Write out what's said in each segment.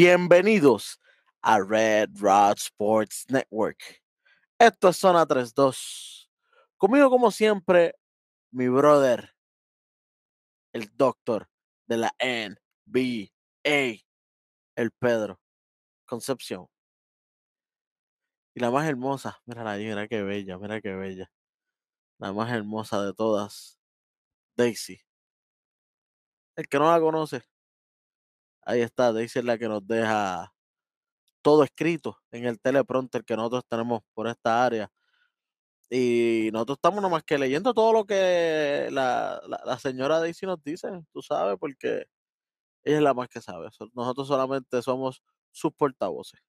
Bienvenidos a Red Rod Sports Network. Esto es Zona 32. Conmigo, como siempre, mi brother, el doctor de la NBA, el Pedro Concepción. Y la más hermosa, mira ahí, mira qué bella, mira qué bella. La más hermosa de todas, Daisy. El que no la conoce, ahí está, Daisy es la que nos deja todo escrito en el teleprompter que nosotros tenemos por esta área. Y nosotros estamos nomás que leyendo todo lo que la, la, la señora Daisy nos dice, tú sabes, porque ella es la más que sabe. Nosotros solamente somos sus portavoces.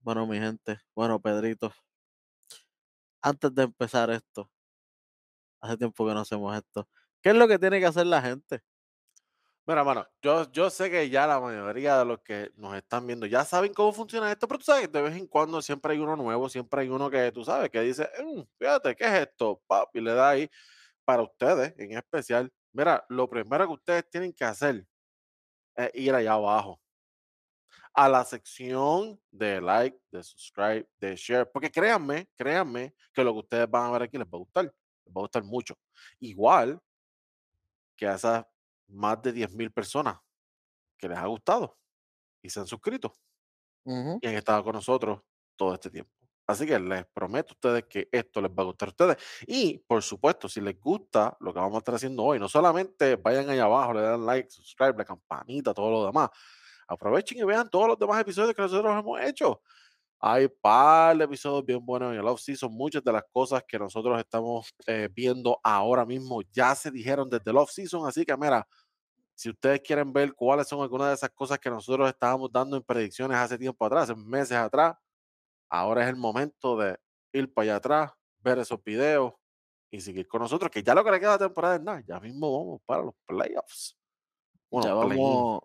Bueno, mi gente, bueno, Pedrito, antes de empezar esto, hace tiempo que no hacemos esto, ¿qué es lo que tiene que hacer la gente? Mira, mano, yo, yo sé que ya la mayoría de los que nos están viendo ya saben cómo funciona esto, pero tú sabes, de vez en cuando siempre hay uno nuevo, siempre hay uno que tú sabes, que dice, mm, fíjate, ¿qué es esto? Papi, le da ahí para ustedes en especial. Mira, lo primero que ustedes tienen que hacer es ir allá abajo a la sección de like, de subscribe, de share, porque créanme, créanme que lo que ustedes van a ver aquí les va a gustar, les va a gustar mucho. Igual que a esas más de 10 mil personas que les ha gustado y se han suscrito y han estado con nosotros todo este tiempo. Así que les prometo a ustedes que esto les va a gustar a ustedes. Y por supuesto, si les gusta lo que vamos a estar haciendo hoy, no solamente vayan allá abajo, le dan like, subscribe, la campanita, todo lo demás. Aprovechen y vean todos los demás episodios que nosotros hemos hecho. Hay par de episodios bien buenos en el off-season. Muchas de las cosas que nosotros estamos eh, viendo ahora mismo ya se dijeron desde el off-season. Así que, mira, si ustedes quieren ver cuáles son algunas de esas cosas que nosotros estábamos dando en predicciones hace tiempo atrás, en meses atrás, ahora es el momento de ir para allá atrás, ver esos videos y seguir con nosotros, que ya lo que le queda de temporada es nada. Ya mismo vamos para los playoffs. ya Bueno, play-in. vamos,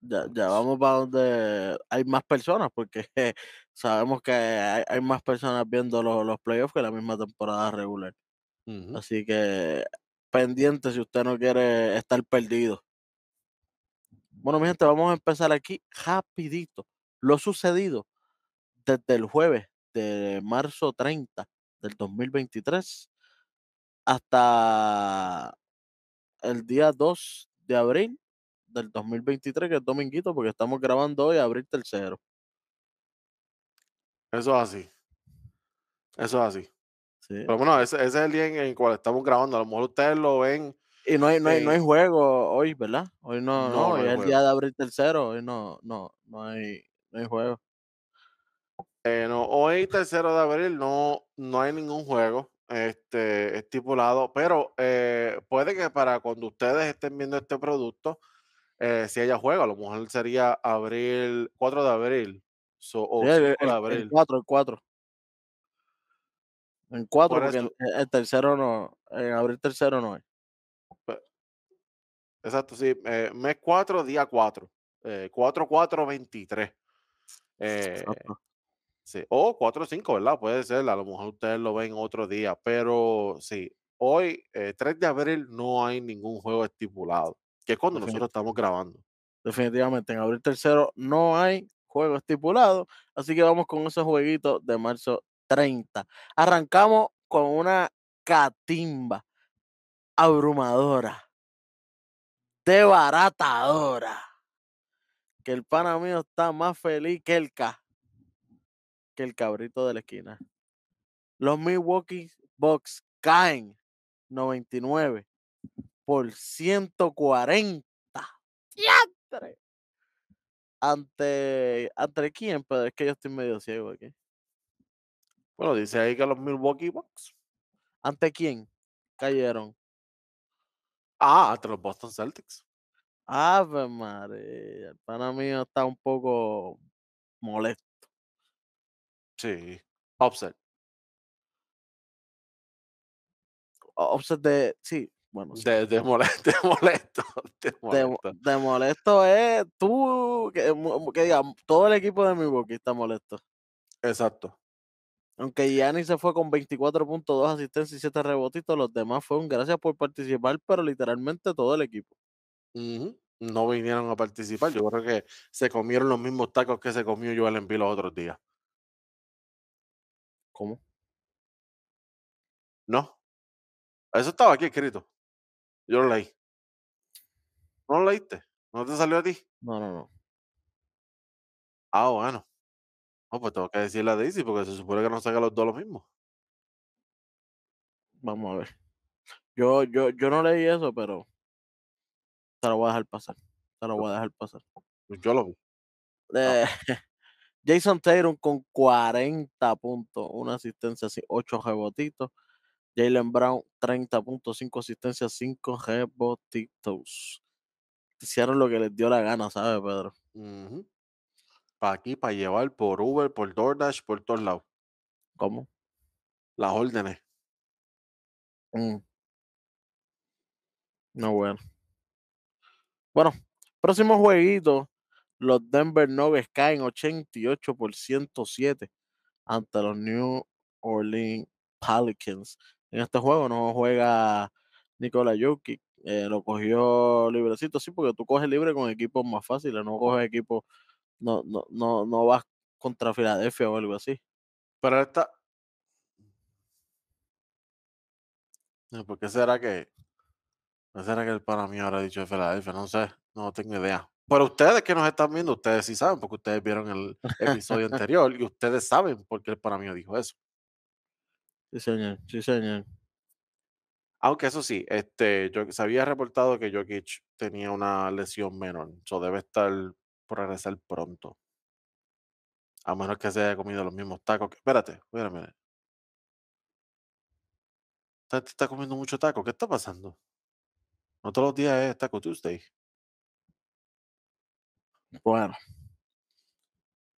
ya, ya vamos para donde hay más personas, porque sabemos que hay, hay más personas viendo los, los playoffs que la misma temporada regular. Así que pendiente si usted no quiere estar perdido. Bueno, mi gente, vamos a empezar aquí rapidito. Lo sucedido desde el jueves de marzo 30 del 2023 hasta el día 2 de abril del 2023, que es dominguito, porque estamos grabando hoy abril tercero. Eso es así. Eso es así. ¿sí? Pero bueno, ese, ese es el día en el cual estamos grabando. A lo mejor ustedes lo ven. Y no hay, no hay, no hay en- juego hoy, ¿verdad? Hoy no, no, hoy es el día de abril tercero, hoy no, no, no hay, no hay juego. eh, no, hoy, tercero de abril, no, no hay ningún juego este, estipulado, pero eh, puede que para cuando ustedes estén viendo este producto, eh, si haya juego, a lo mejor sería abril, 4 de abril so- o Sí, el, 5 de el- el abril. 4, el 4. En 4, Por porque eso, el, el tercero no, en abril tercero no hay. exacto, sí, eh, mes 4, día 4, eh, 4, 4, 23. Eh, Exacto. Sí, o 4 o 5, ¿verdad? Puede ser, a lo mejor ustedes lo ven otro día, pero sí, hoy, eh, 3 de abril, no hay ningún juego estipulado, que es cuando nosotros estamos grabando. Definitivamente, en abril tercero no hay juego estipulado, así que vamos con esos jueguitos de marzo 30. Arrancamos con una catimba abrumadora, debaratadora, que el pana mío está más feliz que el ca, que el cabrito de la esquina. Los Milwaukee Bucks caen 99 por 140. ¡Diantre! Ante, ante quién, pero es que yo estoy medio ciego aquí. Bueno, dice ahí que los Milwaukee Bucks. ¿Ante quién cayeron? Ah, ante los Boston Celtics. Ave María, el pana mío está un poco molesto. Sí, upset. O- Offset de, sí, bueno, sí. De, de molesto, de molesto, de molesto. de molesto es tú, que, que diga, todo el equipo de Milwaukee está molesto. Exacto. Aunque Gianni se fue con 24.2 asistencias y 7 rebotitos, los demás fueron gracias por participar, pero literalmente todo el equipo. No vinieron a participar. Yo creo que se comieron los mismos tacos que se comió Joel Embiid los otros días. ¿Cómo? No. Eso estaba aquí escrito. Yo lo leí. ¿No lo leíste? ¿No te salió a ti? No, no, no. Ah, bueno. No, pues tengo que decirle a Daisy porque se supone que no saca los dos lo mismo. Vamos a ver. Yo, yo, yo no leí eso, pero te lo voy a dejar pasar. Te lo voy a dejar pasar. Pues yo lo vi. Eh, Jason Tatum con 40 puntos, una asistencia, 8 rebotitos. Jalen Brown, 30.5 asistencias, 5 rebotitos. Hicieron lo que les dio la gana, ¿sabes, Pedro? Para aquí, para llevar por Uber, por DoorDash, por todos lados. ¿Cómo? Las órdenes. Mm. No, bueno. Bueno, próximo jueguito. Los Denver Nuggets caen 88 por 107 ante los New Orleans Pelicans. En este juego no juega Nikola Jokic. Eh, lo cogió librecito, sí, porque tú coges libre con equipos más fáciles, no coges equipos, no, no, no, no vas contra Filadelfia o algo así. Pero esta. ¿Por qué será que.? ¿No será que el para mí ahora ha dicho de Filadelfia? No sé, no tengo idea. Pero ustedes que nos están viendo, ustedes sí saben, porque ustedes vieron el episodio anterior y ustedes saben por qué el para mí dijo eso. Sí, señor, sí, señor. Aunque eso sí, este, yo, se había reportado que Jokic tenía una lesión menor, eso debe estar por regresar pronto. A menos que se haya comido los mismos tacos. Espérate, espérame. Está, está comiendo mucho taco. ¿Qué está pasando? No todos los días es Taco Tuesday. Bueno,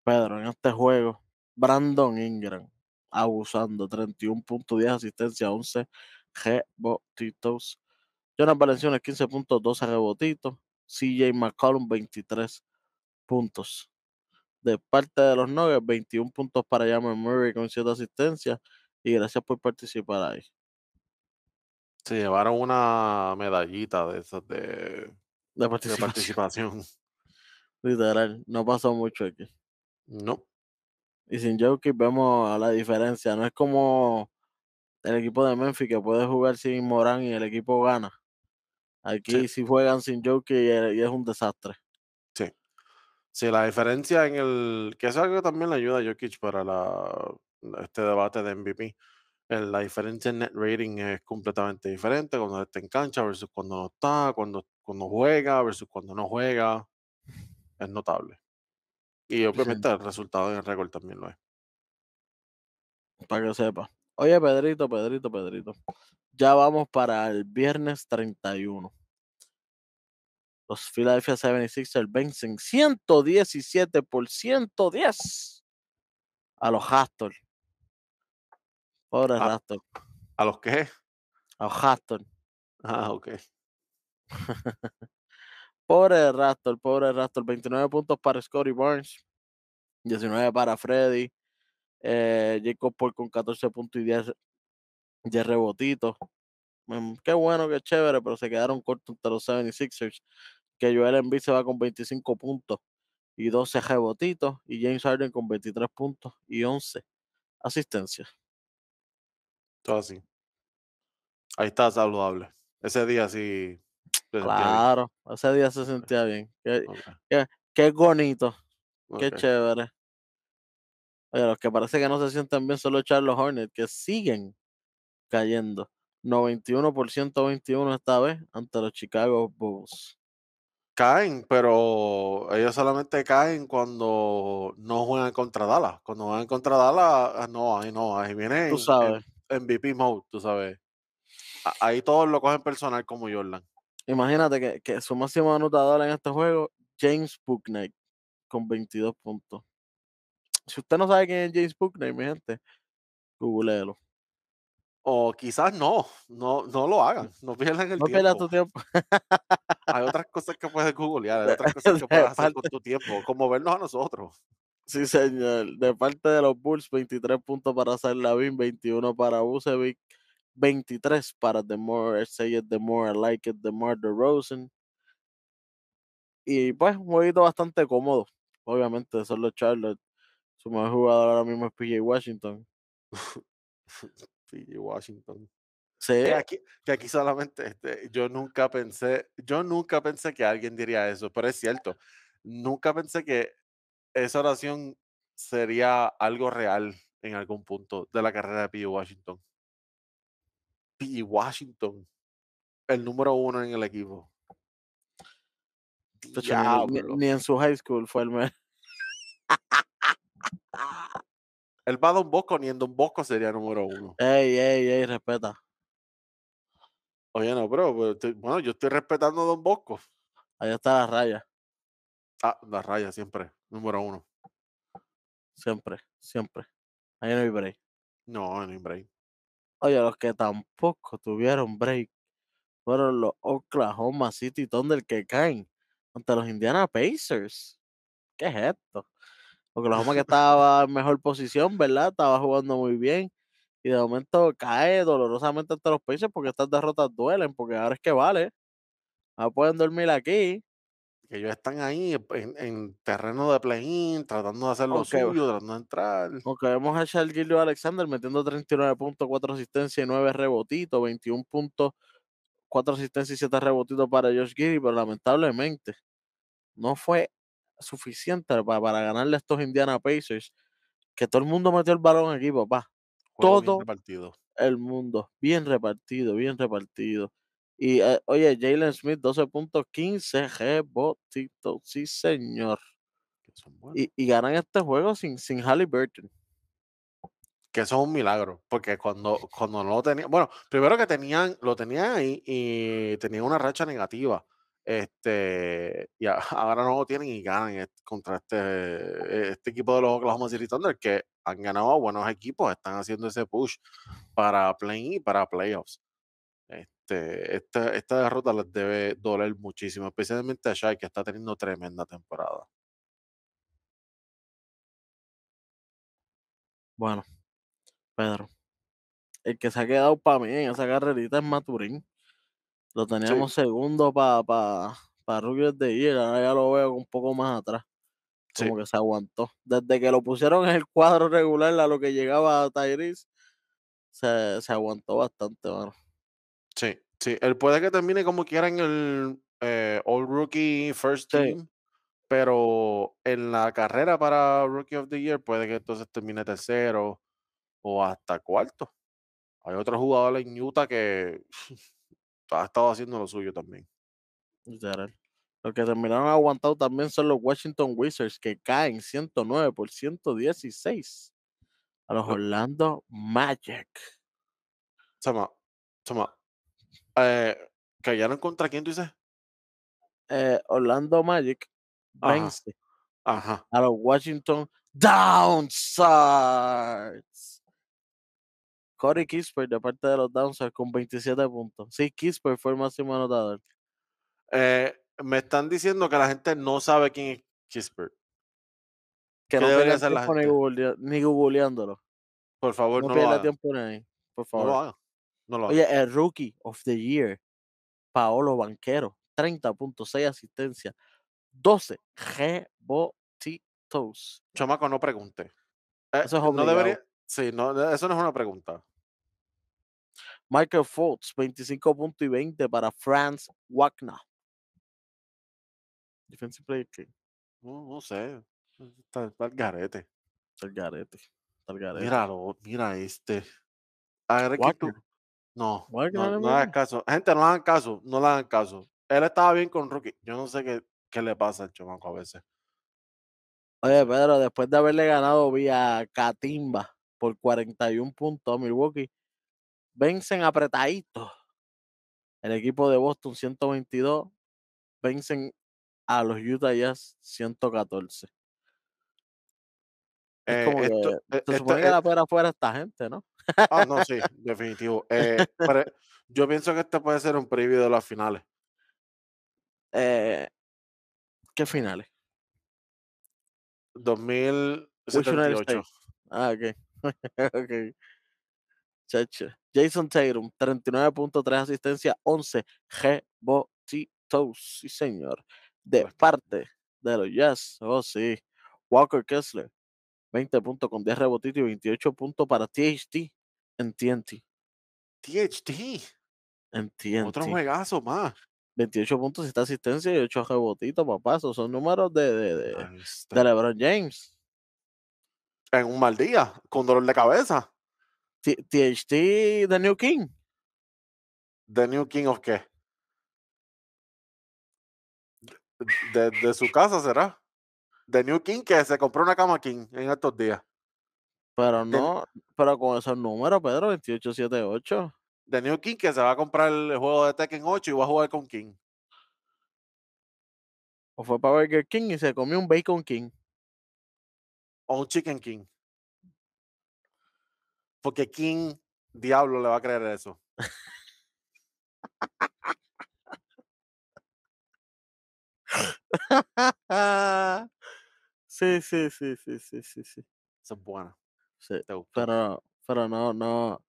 Pedro, en este juego, Brandon Ingram abusando, 31.10 asistencia, 11 rebotitos. Jonas Valenciano 15 puntos, 12 rebotitos. CJ McCollum 23 puntos. De parte de los Nuggets, 21 puntos para Jamal Murray con 7 asistencias. Y gracias por participar ahí. Se llevaron una medallita de esas de, De de participación. participación. Literal, no pasó mucho aquí. No. Y sin Jokic vemos la diferencia. No es como el equipo de Memphis que puede jugar sin Morán y el equipo gana. Aquí si juegan sin Jokic y, y es un desastre. Sí. Sí, la diferencia en el. que es algo que también le ayuda a Jokic para la, este debate de MVP. la diferencia en net rating es completamente diferente cuando está en cancha versus cuando no está, cuando, cuando juega versus cuando no juega. Es notable. Y obviamente el resultado en el récord también lo es. para que sepa. Oye, Pedrito, Pedrito, Pedrito. Ya vamos para el viernes 31. Los Philadelphia 76ers vencen 117 por 110 a los Raptors. Pobre. Raptor. ¿A los qué? A los Raptors. Ah, ok. Pobre Raptor, pobre Raptor. 29 puntos para Scotty Barnes. 19 para Freddy. Eh, Jacob Paul con 14 puntos y 10, 10 rebotitos. Mm, Qué bueno, qué chévere, pero se quedaron cortos entre los 76ers. Que Joel Embiid se va con 25 puntos y 12 rebotitos. Y James Harden con 23 puntos y 11 asistencias. Todo así. Ahí está saludable. Ese día sí. Claro, ese día se sentía bien. Qué, qué bonito, qué chévere. Oye, los que parece que no se sienten bien son los Charlotte Hornets, que siguen cayendo. 91 por 121 esta vez ante los Chicago Bulls. Caen, pero ellos solamente caen cuando no juegan contra Dallas. Cuando juegan contra Dallas, ah, no, ahí no, ahí viene Tú en, sabes, en MVP mode, tú sabes. Ahí todos lo cogen personal como Jordan. Imagínate que, que su máximo anotador en este juego, James Booknight, con 22 puntos. Si usted no sabe quién es James Booknight, mi gente, googleelo. O quizás no, no, no lo hagan, no pierdan el No pierdas tiempo. tu tiempo. Hay otras cosas que puedes googlear, hay otras cosas que de puedes hacer con tu tiempo, como vernos a nosotros. Sí, señor. De parte de los Bulls, 23 puntos para Zach Lavin, 21 para Vucevic, 23 para DeMar, say it DeMar, I like it, DeMar DeRozan. y pues un jueguito bastante cómodo. Obviamente, son los Charlotte. Su mejor jugador ahora mismo es PJ Washington. PJ Washington. Sí, Que aquí, que aquí solamente, este, yo nunca pensé, yo nunca pensé que alguien diría eso, pero es cierto. Nunca pensé que esa oración sería algo real en algún punto de la carrera de P. Washington. P. Washington, el número uno en el equipo. de hecho, ni- en su high school fue el mejor. Él va a Don Bosco, ni en Don Bosco sería número uno. Ey, ey, ey, respeta. Oye, no, pero, pero estoy- bueno, yo estoy respetando a Don Bosco. Ahí está la raya. Ah, la raya siempre, número uno. Siempre, siempre. Ahí no hay break. No, en break. Oye, los que tampoco tuvieron break fueron los Oklahoma City Thunder que caen ante los Indiana Pacers. ¿Qué es esto? Oklahoma que estaba en mejor posición, ¿verdad? Estaba jugando muy bien. Y de momento cae dolorosamente ante los Pacers porque estas derrotas duelen, porque ahora es que vale. Ahora pueden dormir aquí. Que ellos están ahí en, en terreno de play-in, tratando de hacer lo suyo, tratando de entrar. Aunque vemos a Charles Gilio Alexander metiendo 39 puntos, 4 asistencias y 9 rebotitos, 21 puntos, 4 asistencias y 7 rebotitos para Josh Giddy, pero lamentablemente no fue suficiente para, para ganarle a estos Indiana Pacers, que todo el mundo metió el balón aquí, papá. Juego todo- repartido. El mundo, bien repartido, bien repartido. Y eh, oye, Jalen Smith, 12 puntos, 15 rebotitos, sí señor. Y, y ganan este juego sin, sin Halliburton. que eso es un milagro, porque cuando, cuando no lo tenían, bueno, primero que tenían, lo tenían ahí y tenían una racha negativa. Este, y ahora no lo tienen y ganan contra este, este equipo de los Oklahoma City Thunder que han ganado a buenos equipos, están haciendo ese push para play y para playoffs. Este, esta, esta derrota les debe doler muchísimo, especialmente a Shai, que está teniendo tremenda temporada. Bueno, Pedro, el que se ha quedado para mí en esa carrerita es Maturín. Lo teníamos segundo para pa, pa Rookie of the Year, ahora ya lo veo un poco más atrás. Sí. Como que se aguantó. Desde que lo pusieron en el cuadro regular a lo que llegaba Tyrese, se, se aguantó bastante, mano. Sí, sí. Él puede que termine como quiera en el eh, All Rookie First Sí. Team, pero en la carrera para Rookie of the Year puede que entonces termine tercero o hasta cuarto. Hay otro jugador en Utah que ha estado haciendo lo suyo también. Literal. Los que terminaron aguantado también son los Washington Wizards, que caen 109 por 116 a los Lo- Orlando Magic. Sama, Sama, eh, ¿cayeron contra quién tú dices? Eh, Orlando Magic vence Ajá. a los Washington Downstars. Corey Kisper de parte de los Downstars con 27 puntos. Sí, Kisper fue el máximo anotador. Eh, me están diciendo que la gente no sabe quién es Kispert. Que ¿Qué no debería hacer la gente? ni googleándolo. Por favor, No, no, lo hagan. tiempo ahí, por No favor. lo hagan. No lo. Oye, el Rookie of the Year, Paolo Banquero, 30 puntos, 6 asistencias, 12 rebotitos. Chamaco, no pregunte. Eh, Eso es no obligado. debería. Sí, no, eso no es una pregunta. Michael Fultz, 25 puntos y 20 para Franz Wagner. Defensive Player King. No, no sé. Está, está el garete. Está el garete. Está el garete. Míralo, mira este. Agregue que tú- No, no, es no hagan caso. Gente, no hagan caso. No le hagan caso. Él estaba bien con Rookie. Yo no sé qué, qué le pasa al chamaco a veces. Oye, Pedro, después de haberle ganado vía Catimba por 41 puntos a Milwaukee, vencen apretaditos. El equipo de Boston 122 vencen a los Utah Jazz 114. Es Eh, como esto- que eh, se esto- supone que la fuera fuera esta gente, ¿no? Ah, no, sí, definitivo. Eh, pero yo pienso que este puede ser un preview de las finales. Eh, ¿Qué finales? Which United 2078. States? Ah, ok. ok. Chacho. Jason Tatum, 39.3 asistencia, 11 rebotitos. Sí, señor. de parte de los Jazz. Oh, sí. Walker Kessler, 20 puntos con 10 rebotitos y 28 puntos para THT en TNT. THT. En Otro TNT. juegazo más. 28 puntos, 7 asistencias y 8 rebotitos, papá. Esos son números de, de, de, de LeBron James. En un mal día, con dolor de cabeza. T- THT, The New King. The New King of qué? De, de su casa será. The New King que se compró una cama King en estos días. Pero no, pero con esos números, Pedro, 28, 7, 8. The New King que se va a comprar el juego de Tekken 8 y va a jugar con King. O fue para Burger King y se comió un Bacon King. O un Chicken King. Porque King, diablo, le va a creer eso. sí, sí, sí, sí, sí, sí, sí. Eso es bueno. sí. Te gustó. Pero, pero no, no,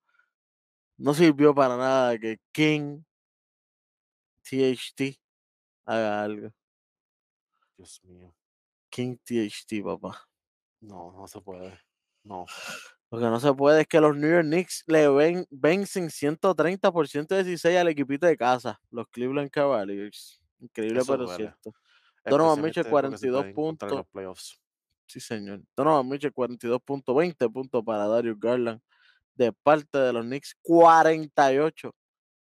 no sirvió para nada que King THT haga algo. Dios mío. King THT, papá. No, no se puede. No. Lo que no se puede es que los New York Knicks le ven, vencen 130 por 116 al equipito de casa, los Cleveland Cavaliers. Increíble, Eso pero duele. cierto. Donovan Mitchell, especialmente porque se 42 pueden encontrar en los puntos. playoffs. Sí, señor. Donovan Mitchell, 42 puntos, 20 puntos para Darius Garland. De parte de los Knicks, 48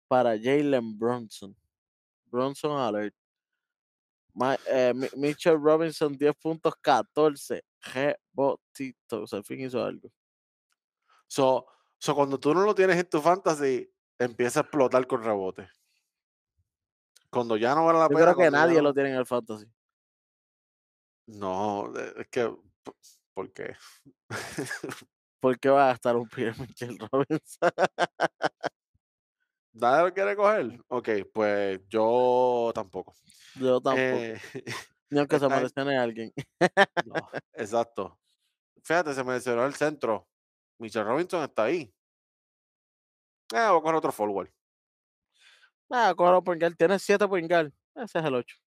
para Jalen Bronson. Bronson alert. Ma- eh, Mi- Mitchell Robinson, 10 puntos, 14 rebotitos. Al fin hizo algo. So, so, cuando tú no lo tienes en tu fantasy, empieza a explotar con rebote. Cuando ya no vale la Yo pena. creo que nadie no- lo tiene en el fantasy. No, eh, es que. p- ¿Por qué? ¿Por qué va a gastar un pie en Mitchell Robinson? ¿Nadie lo quiere coger? Ok, pues yo tampoco. Yo tampoco. Eh, Ni aunque se mencione a alguien. no, exacto. Fíjate, se mencionó el centro. Mitchell Robinson está ahí. Eh, voy a coger otro forward. Ah, point guard. Tiene 7 point guard. Ese es el 8.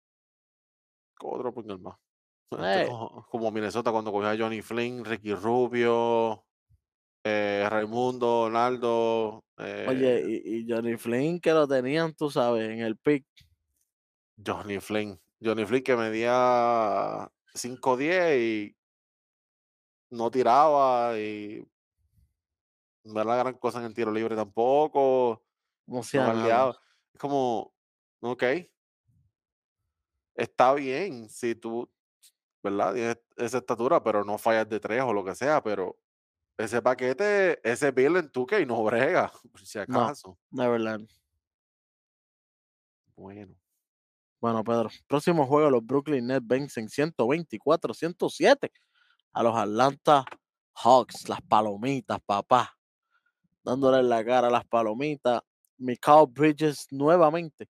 Cojo otro point guard más. Este, como Minnesota cuando cogió a Johnny Flynn, Ricky Rubio, eh, Raimundo, Ronaldo. Oye, eh, y, y Johnny Flynn que lo tenían, tú sabes, en el pick. Johnny Flynn. Johnny Flynn que medía 5'10 y no tiraba y no era la gran cosa en el tiro libre tampoco. No No nada. guardiaba. Es como, ok. Está bien si tú, ¿verdad? Tienes esa estatura, pero no fallas de tres o lo que sea, pero ese paquete, ese bill en tu que no brega, por si No. acaso. Neverland. Bueno. Bueno, Pedro. Próximo juego, los Brooklyn Nets vencen 124-107 a los Atlanta Hawks. Las palomitas, papá. Dándole en la cara a las palomitas. Mikal Bridges nuevamente.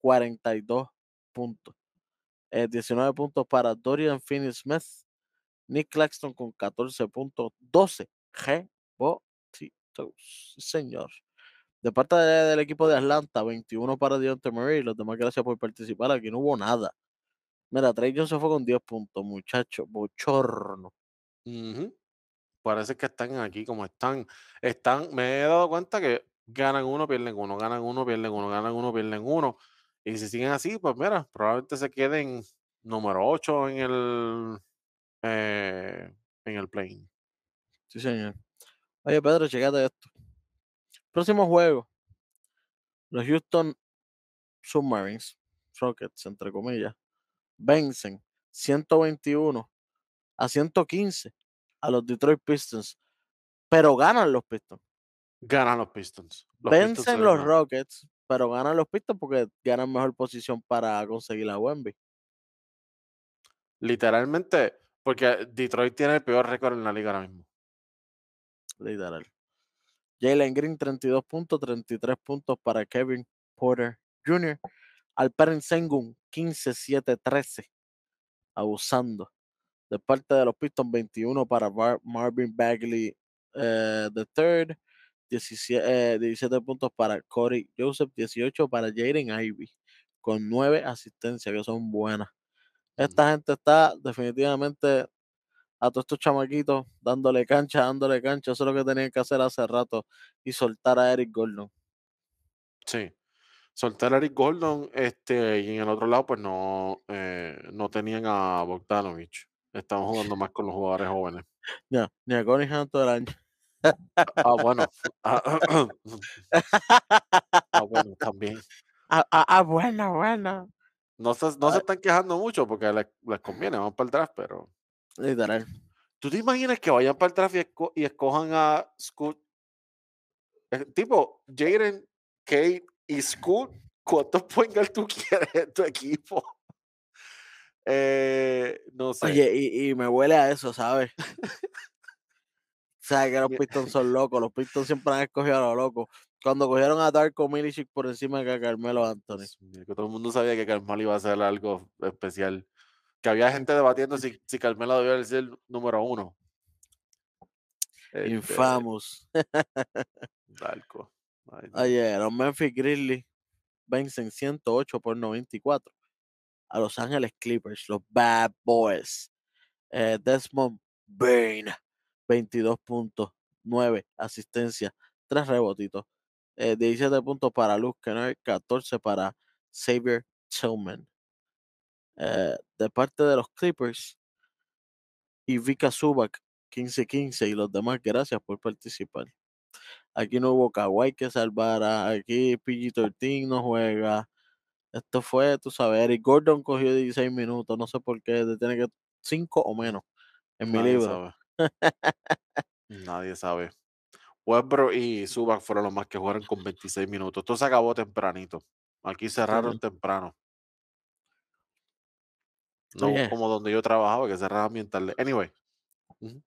42 puntos. Eh, 19 puntos para Dorian Finney-Smith. Nick Claxton con 14 puntos. 12 rebotitos. Señor. De parte de- del equipo de Atlanta, 21 para Deontay Murray. Los demás, gracias por participar. Aquí no hubo nada. Mira, Trey se fue con 10 puntos, muchacho. Bochorno. Ujú. Parece que están aquí como están. Están, me he dado cuenta que ganan uno, pierden uno, ganan uno, pierden uno, ganan uno, pierden uno. Y si siguen así, pues mira, probablemente se queden número 8 en el eh, en el plane. Sí, señor. Oye, Pedro, checate esto. Próximo juego. Los Houston Submarines, Rockets, entre comillas, vencen 121 a 115 a los Detroit Pistons, pero ganan los Pistons. Ganan los Pistons. Los Vencen los Rockets, pero ganan los Pistons porque ganan mejor posición para conseguir la Wemby. Literalmente, porque Detroit tiene el peor récord en la liga ahora mismo. Literal. Jalen Green, 32 puntos, 33 puntos para Kevin Porter Jr. Alperen Sengun, 15, 7, 13. Abusando. De parte de los Pistons, 21 para Bar- Marvin Bagley eh, the third. 17, eh, 17 puntos para Corey Joseph, 18 para Jaden Ivy, con 9 asistencias que son buenas. Esta gente está definitivamente a todos estos chamaquitos dándole cancha, dándole cancha. Eso es lo que tenían que hacer hace rato y soltar a Eric Gordon. Sí. Soltar a Eric Gordon, este, y en el otro lado, pues no, eh, no tenían a Bogdanovich. Estaban jugando más con los jugadores jóvenes. Ya, ni a el año. Ah, bueno. Ah, ah, bueno, también. Ah, ah, ah, bueno, bueno. No se, no se Ah. están quejando mucho porque les, les conviene, van para el draft, pero. Literal. ¿Tú te imaginas que vayan para el draft y, esco- y escojan a Scoot? Eh, tipo, Jaden, Kate y Scoot, ¿cuántos point guard tú quieres en tu equipo? Eh, no sé. Oye, y, y me huele a eso, ¿sabes? Sabes que los Pistons son locos. Los Pistons siempre han escogido a los locos. Cuando cogieron a Darko Milicic por encima de Carmelo Anthony. Que todo el mundo sabía que Carmelo iba a hacer algo especial. Que había gente debatiendo si, si Carmelo debía ser el número uno. Este, Infamous. Darko. Ay, los Memphis Grizzlies vencen 108 por 94 a Los Ángeles Clippers, los Bad Boys. Eh, Desmond Bain, 22 puntos, 9 asistencias, 3 rebotitos, eh, 17 puntos para Luke Kennard, 14 para Xavier Tillman. Eh, de parte de los Clippers, Ivica Zubac, 15-15 y los demás, gracias por participar. Aquí no hubo Kawhi que salvara, aquí PG-13 no juega. Esto fue, tú sabes, Eric Gordon cogió 16 minutos, no sé por qué, tiene que 5 o menos en mi libro. Nadie sabe. Westbrook y Zubac fueron los más que jugaron con 26 minutos. Esto se acabó tempranito. Aquí cerraron temprano. No Oye. como donde yo trabajaba, que cerraban bien tarde. Anyway.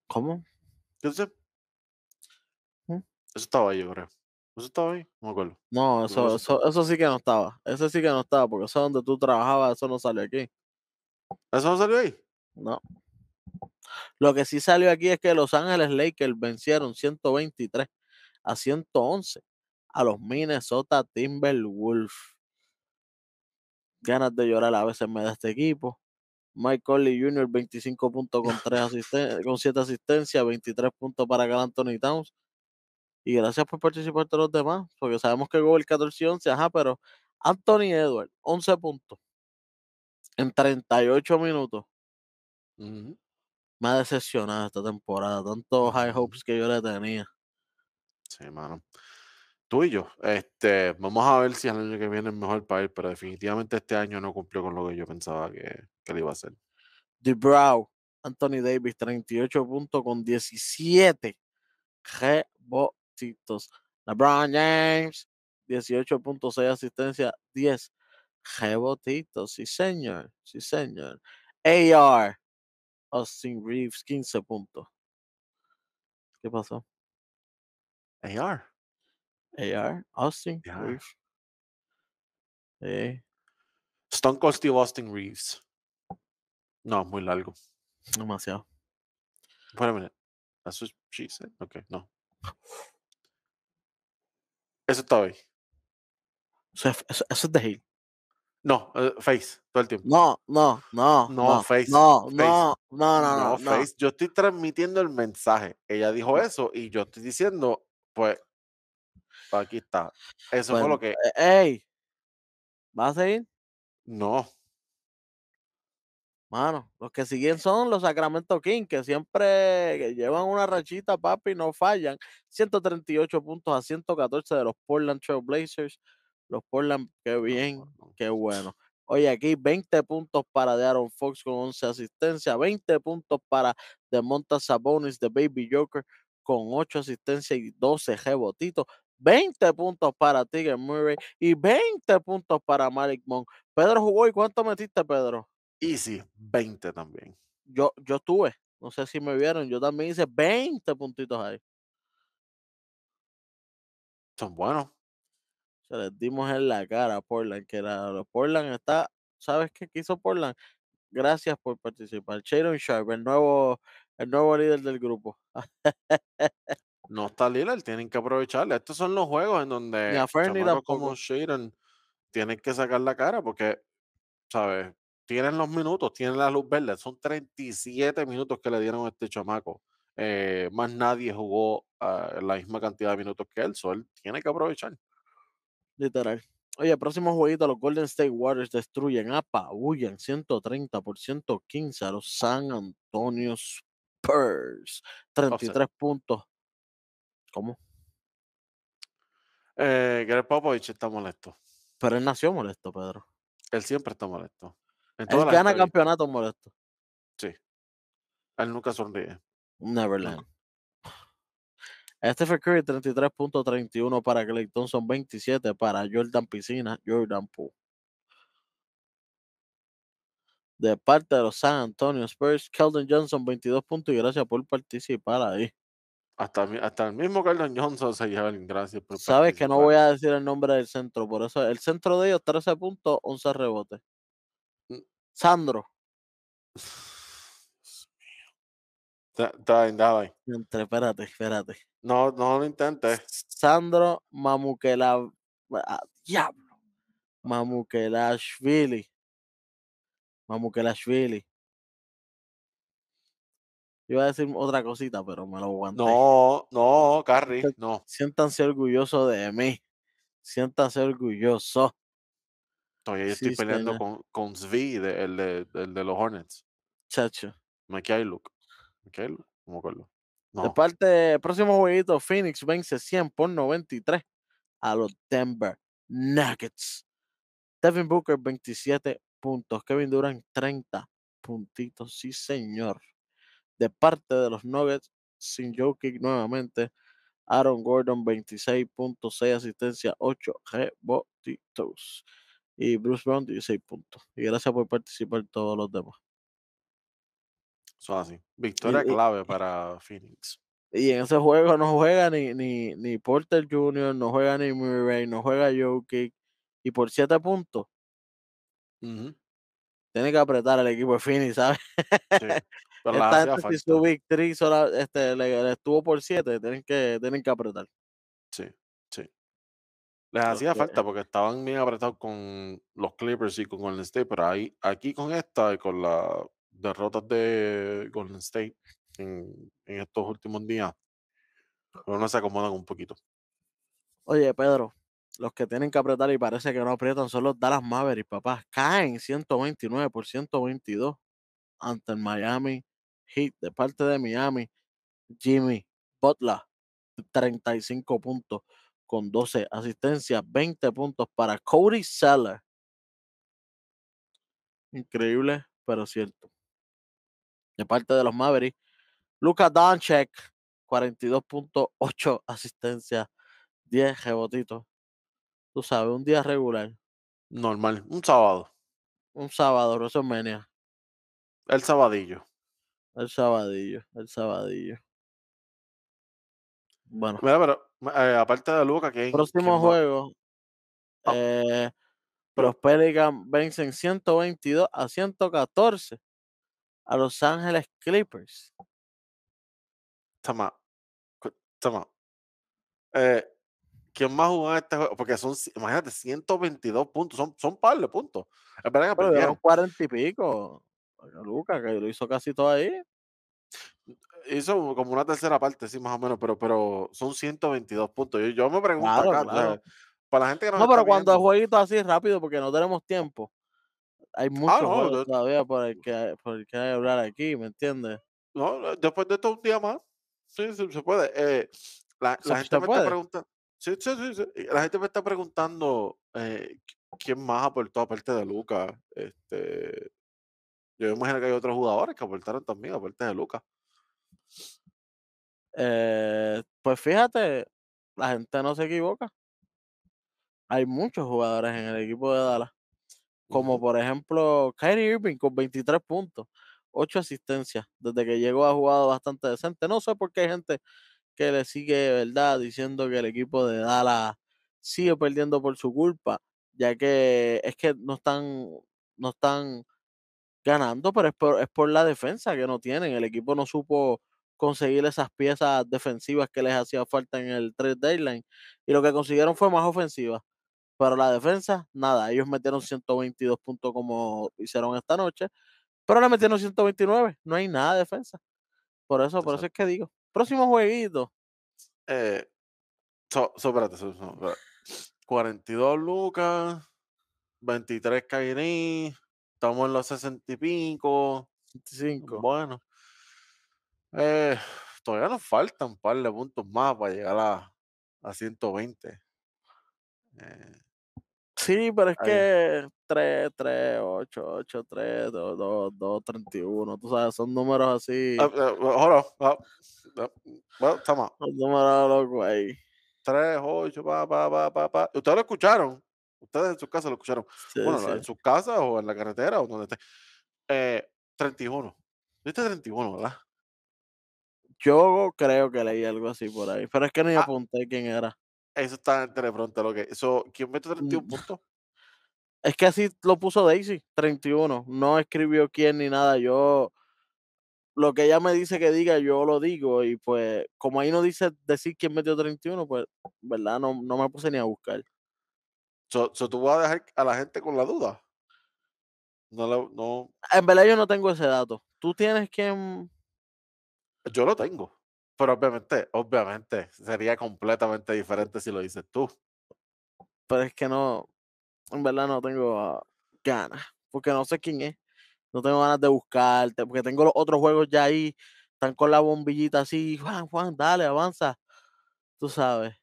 ¿Cómo? Entonces, ¿Mm? eso estaba ahí, yo creo. ¿Eso estaba ahí? No me acuerdo. No, eso, eso, eso sí que no estaba. Eso sí que no estaba, porque eso donde tú trabajabas, eso no salió aquí. ¿Eso no salió ahí? No. Lo que sí salió aquí es que Los Ángeles Lakers vencieron 123 a 111 a los Minnesota Timberwolves. Ganas de llorar a veces me da este equipo. Mike Conley Jr., 25 puntos con, 3 asisten- con 7 asistencias, 23 puntos para Cal Anthony Towns. Y gracias por participar de los demás, porque sabemos que Gobert 14 y 11, ajá, pero Anthony Edwards, 11 puntos en 38 minutos. Ujú. Me ha decepcionado esta temporada, tantos high hopes que yo le tenía. Sí, mano. Tú y yo, este, vamos a ver si el año que viene es mejor para él, pero definitivamente este año no cumplió con lo que yo pensaba que, que le iba a hacer. DeBrow, Anthony Davis, 38 puntos con 17 rebotitos. LeBron James, 18.6 asistencia, 10 rebotitos. Sí, señor. Sí, señor. AR, Austin Reeves, 15 puntos. ¿Qué pasó? AR. AR, Austin. Reeves. Eh, Stone Cold Steve Austin Reeves. No, muy largo. demasiado. Wait a minute. That's what she said? Ok, no. Eso estaba ahí. Eso, es- eso- eso es de Hill. No, eh, Face, todo el tiempo. No, no, no. No, no, Face, No, Face. no, no, no, no. no. Face. Yo estoy transmitiendo el mensaje. Ella dijo eso y yo estoy diciendo, pues, aquí está. Eso fue Pues, lo que. eh, ey, ¿vas a seguir? No. Mano, los que siguen son los Sacramento Kings, que siempre que llevan una rachita, papi, no fallan. 138 puntos a 114 de los Portland Trail Blazers. Los Portland, qué bien, qué bueno. Oye, aquí 20 puntos para de Aaron Fox con 11 asistencias, 20 puntos para de Monta Sabonis de Baby Joker con 8 asistencias y 12 rebotitos. 20 puntos para Tigger Murray y 20 puntos para Malik Monk. Pedro jugó y ¿cuánto metiste, Pedro? Easy, 20 también. yo, yo estuve, no sé si me vieron, yo también hice 20 puntitos ahí. Son buenos. Se les dimos en la cara a Portland, que era, los Portland está, ¿sabes qué quiso Portland? Gracias por participar. Sharon Sharp, el nuevo, el nuevo líder del grupo. No está Lillard, tienen que aprovecharle. Estos son los juegos en donde chamacos como. Shaden tienen que sacar la cara porque, ¿sabes? tienen los minutos, tienen la luz verde. Son 37 minutos que le dieron a este chamaco. Eh, más nadie jugó ah, la misma cantidad de minutos que él, so él tiene que aprovechar. Literal. Oye, próximo jueguito, los Golden State Warriors destruyen, apabullan 130 por 115 a los San Antonio Spurs. 33 puntos. ¿Cómo? Eh, Greg Popovich está molesto. Pero él nació molesto, Pedro. Él siempre está molesto. En Él gana campeonato molesto. Sí. Él nunca sonríe. Neverland. Stephen Curry 33.31 para Clay Thompson 27 para Jordan Piscina, Jordan Poole. De parte de los San Antonio Spurs, Keldon Johnson 22 puntos y gracias por participar ahí. Hasta, el mismo Carlton Johnson se lleva el gracias por Sabes que no voy a decir el nombre del centro, por eso el centro de ellos 13 puntos, 11 rebotes. Mm. Sandro. Da- da- dale. entre, espérate, espérate. No, no lo intentes. Sandro Mamukela, ah, diablo, Mamukelashvili, Mamukelashvili. Iba a decir otra cosita, pero me lo aguanté. No, no, Carrie, no. Siéntanse orgullosos de mí. Siéntanse orgullosos. Todavía yo estoy Sí, peleando señor. con, con Svi, de- el, de, el de los Hornets. Chacho. Mikhailuk. Mikhailuk, no me acuerdo. De parte, próximo jueguito, Phoenix vence 100 por 93 a los Denver Nuggets. Devin Booker 27 puntos, Kevin Durant 30 puntitos, sí señor. De parte de los Nuggets, sin Jokic nuevamente, Aaron Gordon 26 puntos, 6 asistencias, 8 rebotitos. Y Bruce Brown 16 puntos. Y gracias por participar todos los demás. Son así. Victoria y- clave para Phoenix. Y en ese juego no juega ni, ni, ni Porter Jr., no juega ni Murray, no juega Jokic. Y por 7 puntos, Ujú, tiene que apretar el equipo de Phoenix, ¿sabes? sí. Pero les Esta hacía gente, si su sola- este, le, le estuvo por 7, tienen que, tienen que apretar. Sí, sí. Les hacía falta porque estaban bien apretados con los Clippers y con Golden State, pero ahí, aquí con esta y con las derrotas de Golden State en, en estos últimos días, pero no se acomodan un poquito. Oye, Pedro, los que tienen que apretar y parece que no aprietan son los Dallas Mavericks, papá. Caen 129 por 122 ante el Miami Heat de parte de Miami. Jimmy Butler, 35 puntos con 12 asistencias, 20 puntos para Cody Seller. Increíble, pero cierto. De parte de los Mavericks, Luka Doncic, 42.8 asistencias, 10 rebotitos. Tú sabes, un día regular, Normal, un sábado, un sábado, WrestleMania, el sabadillo. el sabadillo, el sabadillo. Bueno, Mira, pero eh, aparte de Luca, que próximo juego. Ah, eh, vencen 122 a 114 a Los Ángeles Clippers. Tama, cu- tama. Eh, ¿Quién más jugó en este juego? Porque son, imagínate, 122 puntos, son, son par de puntos. Es verdad que Pero dieron perdieron. 40 y pico. Lucas, que lo hizo casi todo ahí. Hizo como una tercera parte, sí, más o menos, pero, pero son 122 puntos. Yo, yo me pregunto Claro, acá, o sea, claro. para la gente que No, pero cuando el viendo, jueguito así rápido, porque no tenemos tiempo. Hay muchos Ah, no, yo- todavía por el, que, por el que hay que hablar aquí, ¿me entiendes? no, después de esto un día más, sí, sí, se puede. Eh, la, ¿Se- la se gente me está preguntando, sí, sí, sí, La gente me está preguntando eh, qui- quién más aportó aparte de Lucas. Este, yo imagino que hay otros jugadores que aportaron también aparte de Lucas. Eh, pues fíjate, la gente no se equivoca. Hay muchos jugadores en el equipo de Dallas, como por ejemplo Kyrie Irving con 23 puntos, 8 asistencias. Desde que llegó ha jugado bastante decente. No sé por qué hay gente que le sigue, ¿verdad?, diciendo que el equipo de Dallas sigue perdiendo por su culpa, ya que es que no están, no están ganando, pero es por, es por la defensa que no tienen. El equipo no supo conseguir esas piezas defensivas que les hacía falta en el trade deadline y lo que consiguieron fue más ofensiva. Pero la defensa, nada, ellos metieron 122 puntos como hicieron esta noche, pero le metieron 129, no hay nada de defensa. Por eso, por eso es que digo, próximo jueguito. Eh, so, so, espérate, so, espérate. 42 lucas, 23 Kairi, estamos en los 60 y pico. 65. Bueno, eh, todavía nos faltan un par de puntos más para llegar a, a 120. Eh, Sí, pero es Ahí. que 3, 3, 8, 8, 3, 2, 2, 2, 31, tú sabes, son números así, hold on, ah, ah, well, toma, números locos ahí. 3, 8, pa, pa, pa, pa, pa. Ustedes lo escucharon. Ustedes en su casa lo escucharon. Sí, bueno, sí. en su casa o en la carretera o donde esté. Eh, 31. ¿Viste 31, verdad? Yo creo que leí algo así por ahí, pero es que ni Ah. apunté quién era. Eso está en teleprompter, que. Eso, ¿Quién mete 31 Mm. puntos? Es que así lo puso Daisy, 31. No escribió quién ni nada. Yo, lo que ella me dice que diga, yo lo digo. Y pues, como ahí no dice decir quién metió 31, pues, ¿verdad? No, no me puse ni a buscar. So, so, tú vas a dejar a la gente con la duda. No, le- no, En verdad, yo no tengo ese dato. Tú tienes quien. yo lo tengo. Pero obviamente, obviamente, sería completamente diferente si lo dices tú. Pero es que no. En verdad, no tengo ganas. Porque no sé quién es. No tengo ganas de buscarte. Porque tengo los otros juegos ya ahí. Están con la bombillita así. Juan, Juan, dale, avanza. Tú sabes.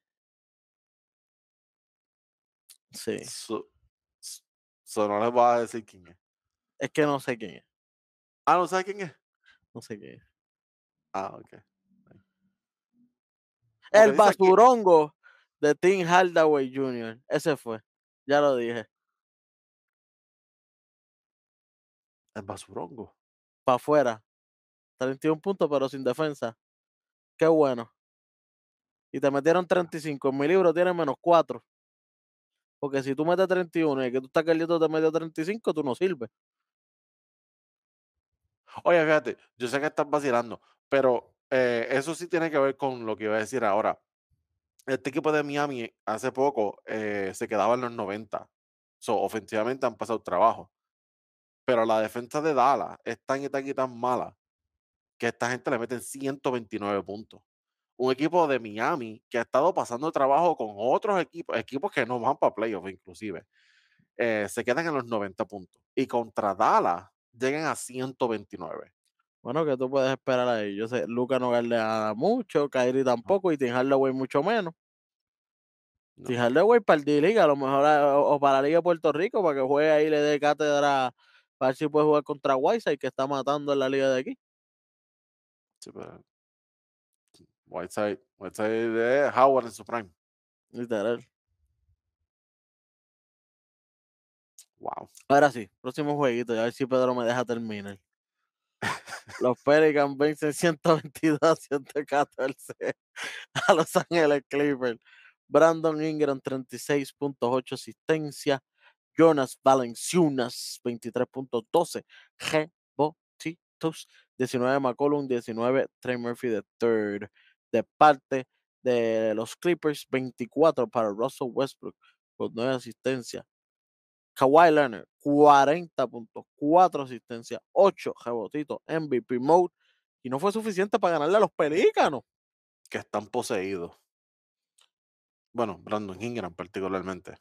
Sí. So, no les vas a decir quién es. Es que no sé quién es. Ah, ¿no sabes quién es? No sé quién es. Ah, ok. El basurongo de Tim Hardaway Jr. Ese fue. Ya lo dije. El basurongo. Para afuera. 31 puntos, pero sin defensa. Qué bueno. Y te metieron 35. En mi libro tiene menos 4. Porque si tú metes 31 y que tú estás queriendo te metió 35, tú no sirves. Oye, fíjate, yo sé que estás vacilando, pero eh, eso sí tiene que ver con lo que iba a decir ahora. Este equipo de Miami hace poco eh, se quedaba en los 90. So, ofensivamente han pasado trabajo. Pero la defensa de Dallas es tan y tan y tan mala que esta gente le meten 129 puntos. Un equipo de Miami que ha estado pasando trabajo con otros equipos, equipos que no van para playoffs inclusive, eh, se quedan en los 90 puntos. Y contra Dallas llegan a 129. Bueno, que tú puedes esperar ahí. Yo sé, Luca no galdea mucho, Kyrie tampoco, y Tim Hardaway mucho menos. No. Tim Hardaway para el D-Liga, a lo mejor a- o, o para la Liga de Puerto Rico, para que juegue ahí y le dé cátedra para ver si puede jugar contra Whiteside, que está matando en la liga de aquí. Sí, pero Whiteside, Whiteside de Howard en su prime. Literal. Wow. Ahora sí, próximo jueguito, a ver si Pedro me deja terminar. Los Pelicans vencen 122 a 114 a Los Ángeles Clippers. Brandon Ingram 36.8 asistencia. Jonas Valenciunas 23.12 rebotitos. 19 McCollum, 19 Trey Murphy de third. De parte de los Clippers, 24 para Russell Westbrook con 9 asistencias. Kawhi Leonard, 40 puntos, 4 asistencias, 8 rebotitos, MVP mode. Y no fue suficiente para ganarle a los Pelícanos. Que están poseídos. Bueno, Brandon Ingram particularmente.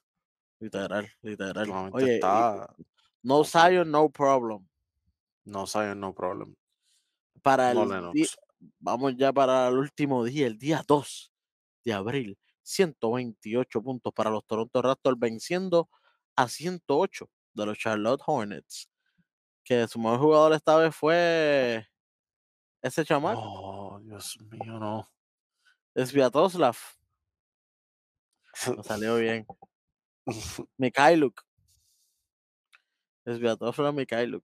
Literal, literal. Oye, está. no. Zion, no problem. No saben, no problem. Para No el vamos ya para el último día, el día 2 de abril. 128 puntos para los Toronto Raptors, venciendo a 108 de los Charlotte Hornets. Que su mejor jugador esta vez fue ese chamaco, Oh, Dios mío, no. Sviatoslav. No salió bien. Mikhailuk. Sviatoslav Mikhailuk.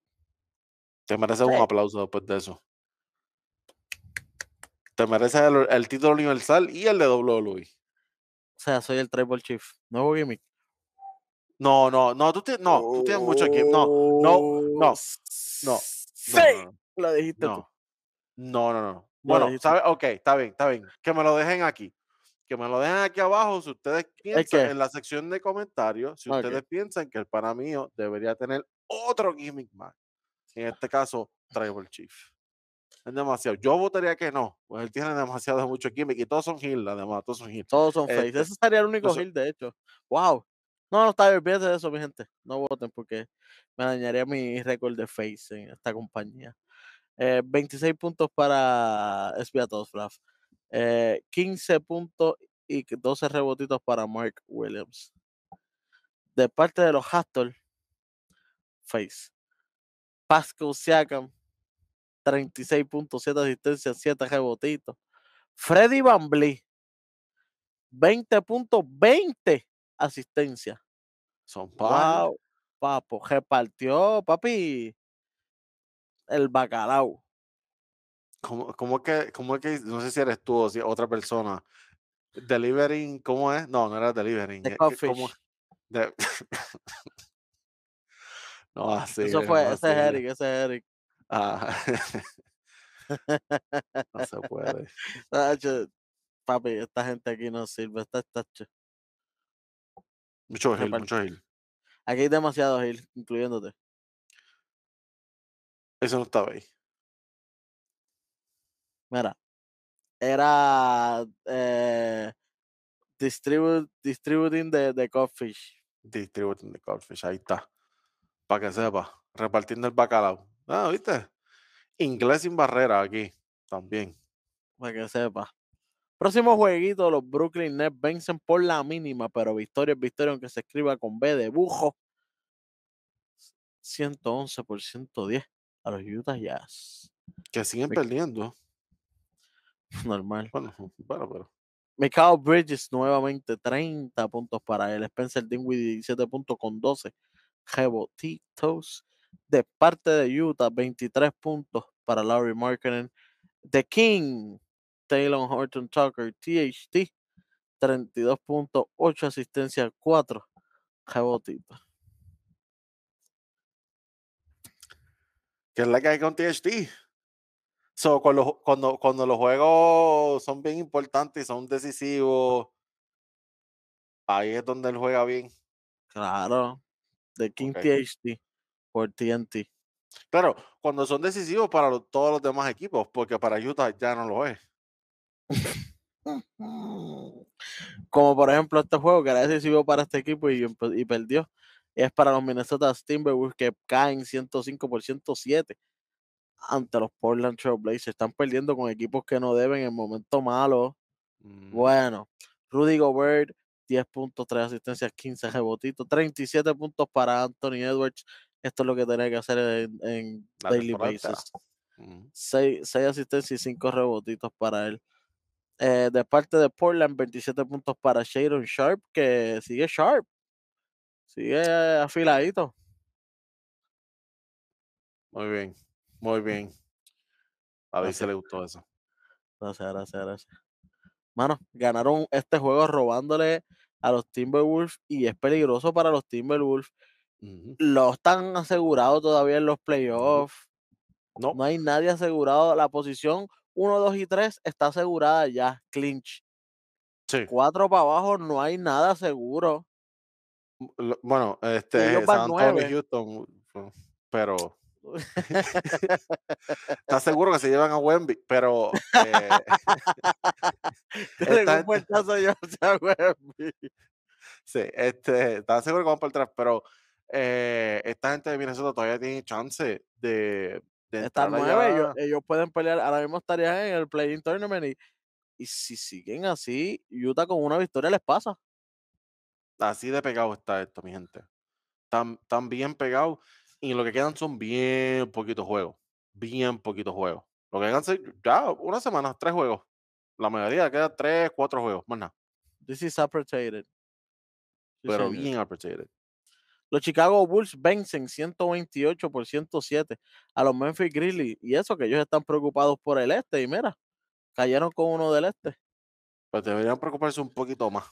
Te mereces un Sí. aplauso después de eso. Te mereces el, el título universal y el de WWE. O sea, soy el Tribal Chief. Nuevo gimmick. No, no, no, tú, tienes- no, tú tienes mucho equipo. No, no, no, no, Sí, no, no, lo dijiste tú. no, no, no, no. No, Bueno, ¿sabes? Ok, está bien, está bien. Que me lo dejen aquí. que me lo dejen aquí abajo si ustedes ¿El piensan en la sección de comentarios, si Ok. ustedes piensan que el pana mío debería tener otro gimmick más. En este caso, Tribal Chief. Es demasiado. Yo votaría que no, pues él tiene demasiado mucho gimmick y todos son heel, además, todos son heel. Todos son face. Este, Ese sería el único heel, de hecho. Wow. No, no está bien, de eso, mi gente. No voten porque me dañaría mi récord de face en esta compañía. Eh, 26 puntos para Sviatoslav. Eh, 15 puntos y 12 rebotitos para Mark Williams. De parte de los Hastor, face. Pascal Siakam, 36 puntos, 7 asistencias, 7 rebotitos. Freddy Van Vliet, 20 puntos, 20 asistencias. son par. Wow, papo, repartió, papi, el bacalao. ¿Cómo, cómo es que, cómo es que, no sé si eres tú o si otra persona, delivering, ¿cómo es? No, no era delivering. The Codfish. de- no, así. Eso fue, ese es Eric, ese es Eric. Ah, no se puede. Papi, esta gente aquí no sirve, está tacho. Mucho Repart- mucho heel. Aquí hay demasiados hills, incluyéndote. Eso no estaba ahí. Mira, era eh, distribu- distributing de, de Codfish. Distributing the Codfish, ahí está. Para que sepa. Repartiendo el bacalao. Ah, ¿viste? Inglés sin barrera aquí. También. Para que sepa. Próximo jueguito, los Brooklyn Nets vencen por la mínima, pero victoria es victoria, aunque se escriba con B de bujo. 111 por 110 a los Utah Jazz. Que siguen perdiendo. Normal. Bueno, bueno, pero. Mikal Bridges nuevamente 30 puntos para él. Spencer Dinwiddie 17 puntos con 12 rebotitos. De parte de Utah, 23 puntos para Larry Markkinen. The King, Taylor Horton Tucker, THT, 32 puntos, 8 asistencias, 4 rebotitos. ¿Qué es la que hay con THT? So, cuando, cuando los juegos son bien importantes y son decisivos, ahí es donde él juega bien. Claro, The King. THT por TNT. Claro, cuando son decisivos para todos los demás equipos, porque para Utah ya no lo es. Como por ejemplo este juego que era decisivo para este equipo y, perdió. Es para los Minnesota Timberwolves que caen 105 por 107 ante los Portland Trail Blazers. Están perdiendo con equipos que no deben en momentos malos. Mm, Bueno, Rudy Gobert, 10 puntos, 3 asistencias, 15 rebotitos, 37 puntos para Anthony Edwards. Esto es lo que tenía que hacer en, daily basis. mm. 6, asistencias y 5 rebotitos para él. Eh, de parte de Portland, 27 puntos para Shadon Sharp, que sigue Sharp. Sigue afiladito. Muy bien, muy bien. A se Gracias. le gustó eso. Gracias, gracias, gracias. Mano, ganaron este juego robándole a los Timberwolves y es peligroso para los Timberwolves. Ujú. Los están asegurados todavía en los playoffs. No, No hay nadie asegurado. La posición 1, 2 y 3 está asegurada ya. Clinch. sí. 4 para abajo no hay nada seguro. Lo- Bueno, este San Antonio. Houston, pero ¿estás seguro que se llevan a Wemby? Pero eh, puertazo yo hacia Wemby. Sí, este, estaba seguro que vamos para atrás, pero eh, esta gente de Minnesota todavía tiene chance de, entrar nueve, ellos, pueden pelear. Ahora mismo estarían en el Play-In Tournament y, y si siguen así, Utah con una victoria les pasa. Así de pegado está esto, mi gente. Están, están bien pegados y lo que quedan son bien poquitos juegos. Bien poquitos juegos. Lo que quedan son ya una semana, tres juegos. La mayoría queda tres, cuatro juegos, más nada. This is appreciated. Pero bien appreciated. Los Chicago Bulls vencen 128 por 107 a los Memphis Grizzlies. Y eso que ellos están preocupados por el este. Y mira, cayeron con uno del este. Pero deberían preocuparse un poquito más.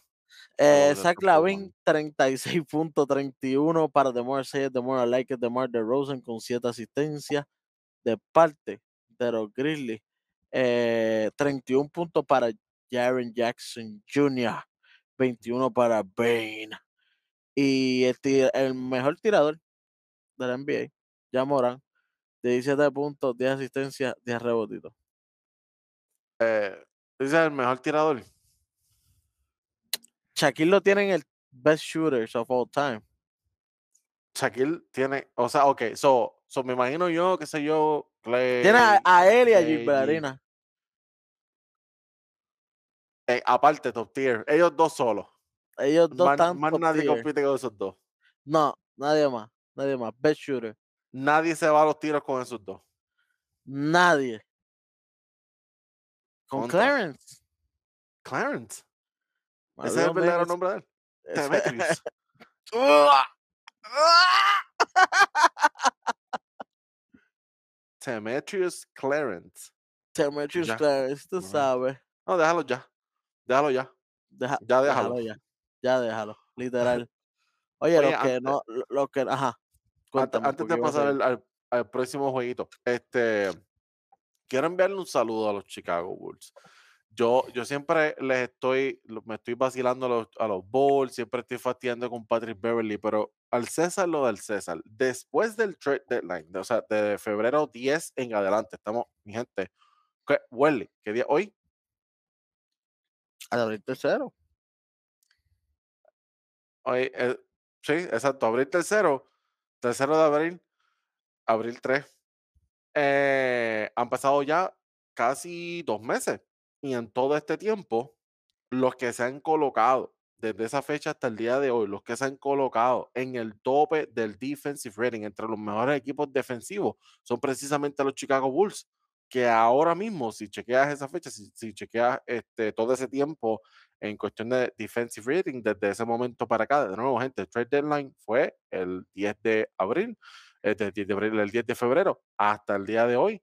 Eh, Zach Lavin, 36.31 para DeMar Sayers, DeMar Like, DeMar DeRozan con 7 asistencias de parte de los Grizzlies. Eh, 31 puntos para Jaren Jackson Jr., 21 para Bane. Y el, el mejor tirador de la NBA, ya Morán, de 17 puntos, 10 asistencias, 10 rebotitos. Eh, es el mejor tirador. Shaquille lo tiene en el best shooters of all time. Shaquille tiene, o sea, ok, so, so me imagino yo, qué sé yo, Clay, Tiene a, a él y a Clay, Gilbert Arenas. eh, aparte top tier, ellos dos solos. Ellos dos Más, están más nadie tier. compite con esos dos. No, nadie más. Nadie más. Best shooter. Nadie se va a los tiros con esos dos. Nadie. Con. Clarence. Clarence. Ese es el verdadero nombre de él. Demetrius. Demetrius Clarence. Demetrius. Clarence, tú sabes. No, déjalo ya. Déjalo ya. Deja- Ya déjalo. ya. Ya déjalo. Literal. Oye, Oye, los que no, lo que, ajá. Antes, Cuéntame, antes de a pasar al, al- al próximo jueguito, este quiero enviarle un saludo a los Chicago Bulls. Yo, yo siempre les estoy, me estoy vacilando a los, a los Bulls, siempre estoy fastidiando con Patrick Beverly, pero al César lo del César. Después del trade deadline, de- o sea, de febrero 10 en adelante, estamos, mi gente, ¿qué, Welly, ¿qué día? ¿Hoy? Al abrir tercero. Hoy, eh, sí, exacto, abril tercero, tercero de abril, abril 3. Eh, han pasado ya casi dos meses y en todo este tiempo, los que se han colocado desde esa fecha hasta el día de hoy, los que se han colocado en el tope del defensive rating entre los mejores equipos defensivos son precisamente los Chicago Bulls, que ahora mismo, si chequeas esa fecha, si, si chequeas este, todo ese tiempo en cuestión de defensive rating, desde ese momento para acá, de nuevo, gente, el trade deadline fue el 10 de abril, el 10 de abril, el 10 de febrero, hasta el día de hoy,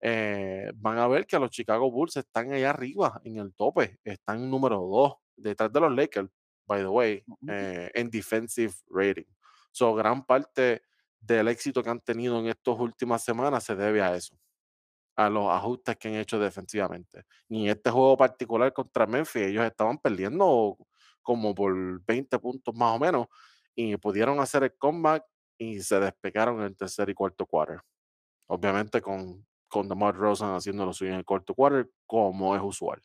eh, van a ver que los Chicago Bulls están allá arriba en el tope, están número 2, detrás de los Lakers, by the way, eh, en defensive rating. So, gran parte del éxito que han tenido en estas últimas semanas se debe a eso, a los ajustes que han hecho defensivamente. En este juego particular contra Memphis, ellos estaban perdiendo como por 20 puntos más o menos y pudieron hacer el comeback y se despegaron en el tercer y cuarto quarter. Obviamente con, con DeMar Rosen haciendo lo suyo en el cuarto quarter, como es usual.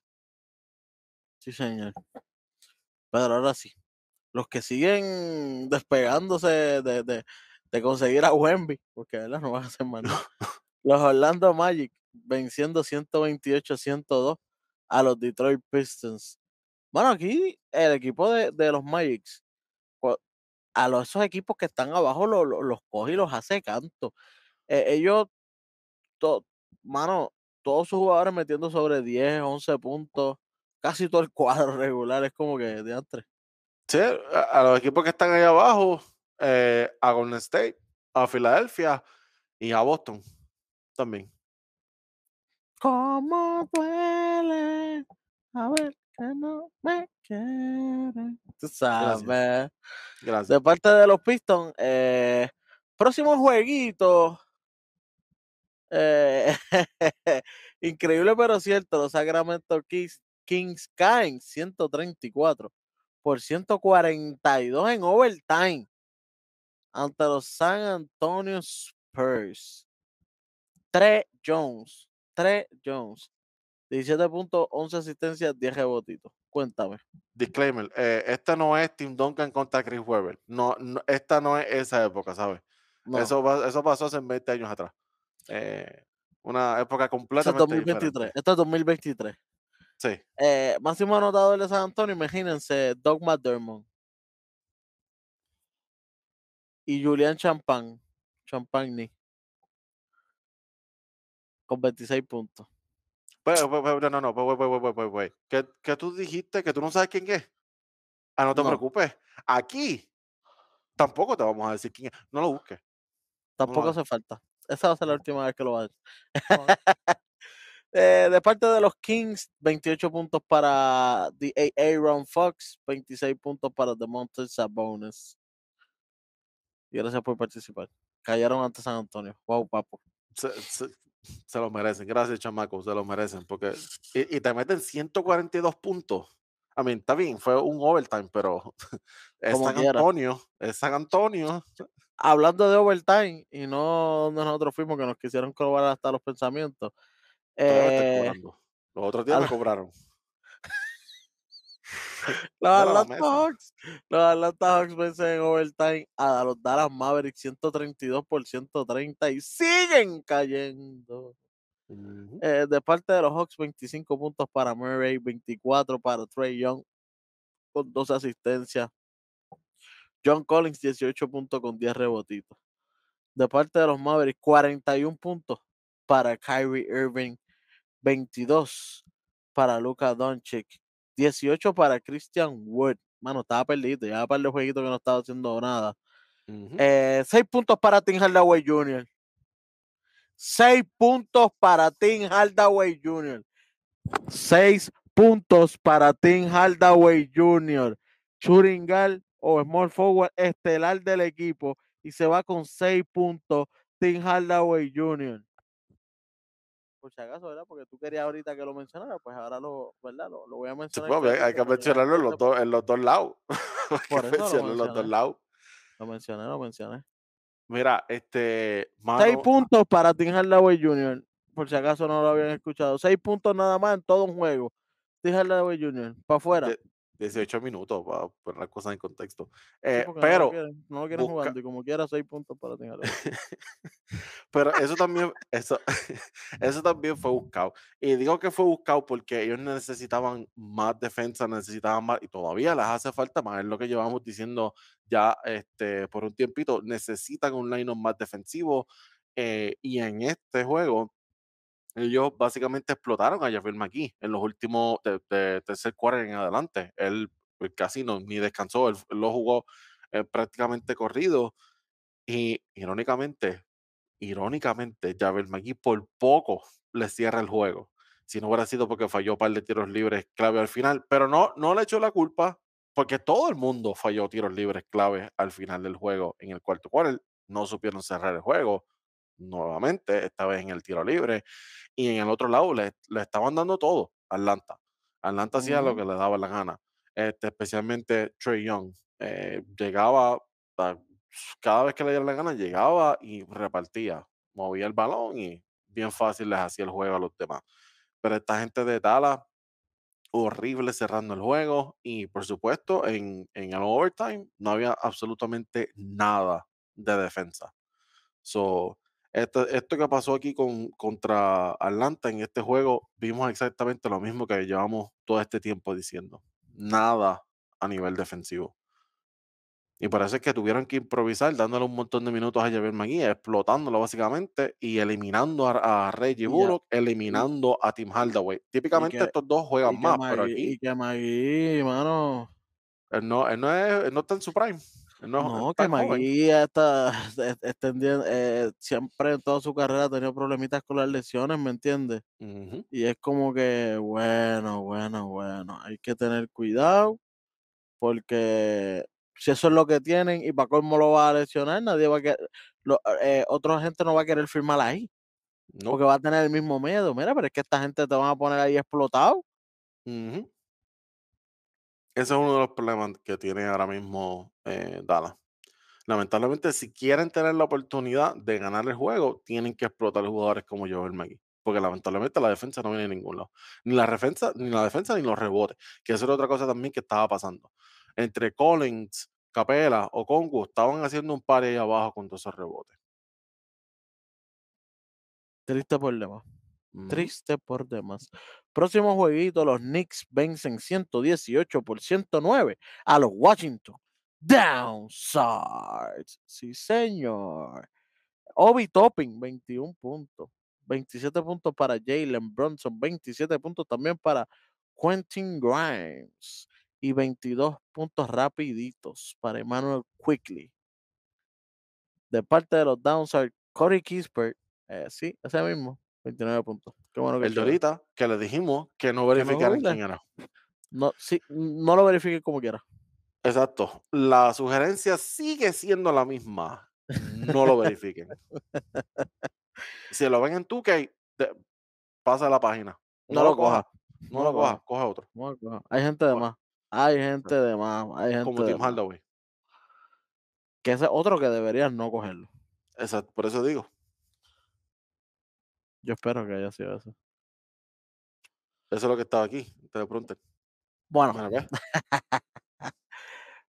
Sí, señor. Pero ahora sí. Los que siguen despegándose de, de, de conseguir a Wemby, porque ¿verdad? no van a más nada. Los Orlando Magic venciendo 128-102 a los Detroit Pistons. Bueno, aquí el equipo de, de los Magics, a los, esos equipos que están abajo lo- lo- los coge y los hace canto. Eh, ellos, mano, todos sus jugadores metiendo sobre 10, 11 puntos, casi todo el cuadro regular, es como que de antes. Sí, a, a los equipos que están ahí abajo, eh, a Golden State, a Filadelfia y a Boston también. ¿Cómo duele? A ver que no me quiere. Tú sabes. Gracias. De parte de los Pistons, eh, próximo jueguito. eh, increíble pero cierto, los Sacramento Kings, Kings caen 134 por 142 en overtime ante los San Antonio Spurs. Tre Jones, Tre Jones, 17 puntos, 11 asistencias, 10 rebotitos. Cuéntame. Disclaimer, eh, esta no es Tim Duncan contra Chris Webber. No, no, esta no es esa época, ¿sabes? No, Eso, eso pasó hace 20 años atrás. Eh, una época esto es completamente 2023. diferente. Esto es 2023. Sí. Eh, máximo anotador de San Antonio, imagínense, Doug McDermott. Y Julian Champagne. Champagne. Con 26 puntos. Pero, pero, pero, no, no, pero, ¿Qué, qué tú dijiste? ¿Que tú no sabes quién es? Ah, no te No. preocupes. Aquí tampoco te vamos a decir quién es. No lo busques. Tampoco hace falta. Esa va a ser la última vez que lo va a hacer. No, no. Eh, de parte de los Kings, 28 puntos para The Aaron Fox, 26 puntos para The Mountain Sabonis. Y gracias por participar. Cayeron ante San Antonio. Wow, papo. Se- se- Se lo merecen. Gracias, chamaco. Se lo merecen. Porque, y, y te meten 142 puntos. A mí, está bien, fue un overtime, pero es San quiera. Antonio. Es San Antonio. Hablando de overtime, y no donde nosotros fuimos que nos quisieron cobrar hasta los pensamientos. Eh. Los otros días me cobraron. los Atlanta. Hawks, los Atlanta Hawks vencen en overtime a los Dallas Mavericks 132 por 130 y siguen cayendo. Ujú. Eh, de parte de los Hawks, 25 puntos para Murray, 24 para Trey Young, con 12 asistencias. John Collins, 18 puntos con 10 rebotitos. De parte de los Mavericks, 41 puntos para Kyrie Irving, 22 para Luka Doncic, 18 para Christian Wood. Mano, estaba perdido, ya para el jueguito que no estaba haciendo nada. Ujú. Eh, 6 puntos para Tim Hardaway Jr. 6 puntos para Tim Hardaway Jr. 6 puntos para Tim Hardaway Jr. Churingal o small forward estelar del equipo y se va con 6 puntos Tim Hardaway Jr. Por si acaso, ¿verdad? Porque tú querías ahorita que lo mencionara, pues ahora lo, ¿verdad? Lo, lo voy a Sí, mencionar. pues, hay- que mencionarlo en los, gente dos, en los dos lados. hay que mencionarlo en los dos mencioné. lados. Lo mencioné, lo mencioné. Mira, este. 6 Mano, puntos para Tim Hardaway Jr. Por si acaso no lo habían escuchado. 6 puntos nada más en todo un juego. Tim Hardaway Jr. Para afuera. De- 18 minutos para poner las cosas en contexto. Sí, Eh, porque no lo pero, quieren, no lo quieren busca- jugando y como quiera 6 puntos para Hardaway. pero eso también, eso, eso también fue buscado. Y digo que fue buscado porque ellos necesitaban más defensa, necesitaban más, y todavía les hace falta más, es lo que llevamos diciendo ya este, por un tiempito, necesitan un line más defensivo. eh, y en este juego, ellos básicamente explotaron a Javier McGee en los últimos, de, de tercer quarter en adelante. Él pues, casi no, ni descansó, él, él lo jugó eh, prácticamente corrido. Y irónicamente, irónicamente, Javier McGee por poco le cierra el juego. Si no hubiera sido porque falló un par de tiros libres clave al final, pero no, no le echó la culpa porque todo el mundo falló tiros libres clave al final del juego en el cuarto quarter. No supieron cerrar el juego nuevamente, esta vez en el tiro libre. Y en el otro lado le, le estaban dando todo a Atlanta. Atlanta hacía lo Ujú. que le daba la gana, este, especialmente Trey Young. eh, llegaba, a- cada vez que le diera la gana, llegaba y repartía, movía el balón y bien fácil les hacía el juego a los demás. Pero esta gente de Dallas, horrible cerrando el juego y por supuesto en, en el overtime no había absolutamente nada de defensa. So, esto, esto que pasó aquí con, contra Atlanta en este juego, vimos exactamente lo mismo que llevamos todo este tiempo diciendo. Nada a nivel defensivo. Y parece que tuvieron que improvisar, dándole un montón de minutos a Javier McGee, explotándolo básicamente y eliminando a, a Reggie Bullock, eliminando a Tim Hardaway. Típicamente que- estos dos juegan más, pero Magui, aquí y que Magui, mano. él no, él no, es, él no está en su prime. No, que. Magui está es- extendiendo, eh, siempre en toda su carrera ha tenido problemitas con las lesiones, ¿me entiendes? Y es como que, bueno, bueno, bueno, hay que tener cuidado porque si eso es lo que tienen y para cómo lo va a lesionar, nadie va a querer, lo- eh, otra gente no va a querer firmar ahí No. porque va a tener el mismo miedo. Mira, pero es que esta gente te van a poner ahí explotado. Ese es uno de los problemas que tiene ahora mismo eh, Dallas. Lamentablemente, si quieren tener la oportunidad de ganar el juego, tienen que explotar jugadores como Joel McGee. Porque lamentablemente la defensa no viene de ningún lado. Ni la defensa, ni la defensa, ni los rebotes. Que eso era otra cosa también que estaba pasando. Entre Collins, Capela o Congu estaban haciendo un par ahí abajo con todos esos rebotes. Triste por demás. Triste por demás. Próximo jueguito, los Knicks vencen 118 por 109 a los Washington Downsides. Sí, señor. Obi Topping, 21 puntos. 27 puntos para Jalen Bronson, 27 puntos también para Quentin Grimes y 22 puntos rapiditos para Emmanuel Quickly. De parte de los Downsides, Corey Kispert, eh, sí, ese mismo, 29 puntos. Qué bueno que El de ahorita, que les dijimos que no no verificaran google. quién era. No, sí, no lo verifique como quiera. Exacto. La sugerencia sigue siendo la misma. No lo verifiquen. Si lo ven en 2K, de- pasa la página. No lo coja. No, lo coja, coge otro. No lo coja. Hay gente de más. Hay gente de más. Hay gente Como de Tim. Hardaway. Que ese es otro que deberían no cogerlo. Exacto, por eso digo. Yo espero que haya sido eso. Eso es lo que estaba aquí. Te pregunté. Bueno, ve.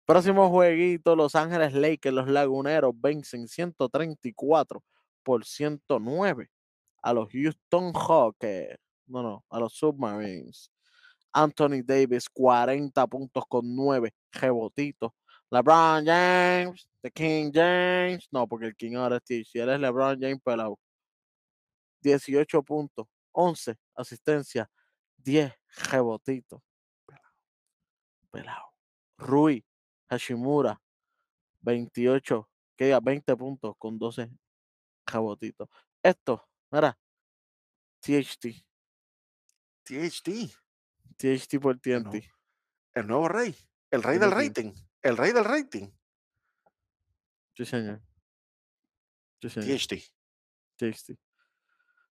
próximo jueguito, Los Ángeles Lakers, los Laguneros vencen 134 por 109 a los Houston Hawks. No, no, a los Submarines. Anthony Davis, 40 puntos con 9 rebotitos. LeBron James, The King James. No, porque el King ahora es. Si él es LeBron James, pelado. 18 puntos, 11 asistencias, 10 rebotitos. Pelado. Rui Hashimura, 28, que diga 20 puntos con 12 rebotitos. Esto, mira, THT, THT. THT por. TNT. El nuevo rey. El rey del rating. El rey del rating. Sí, señor. Sí, señor. THT. THT.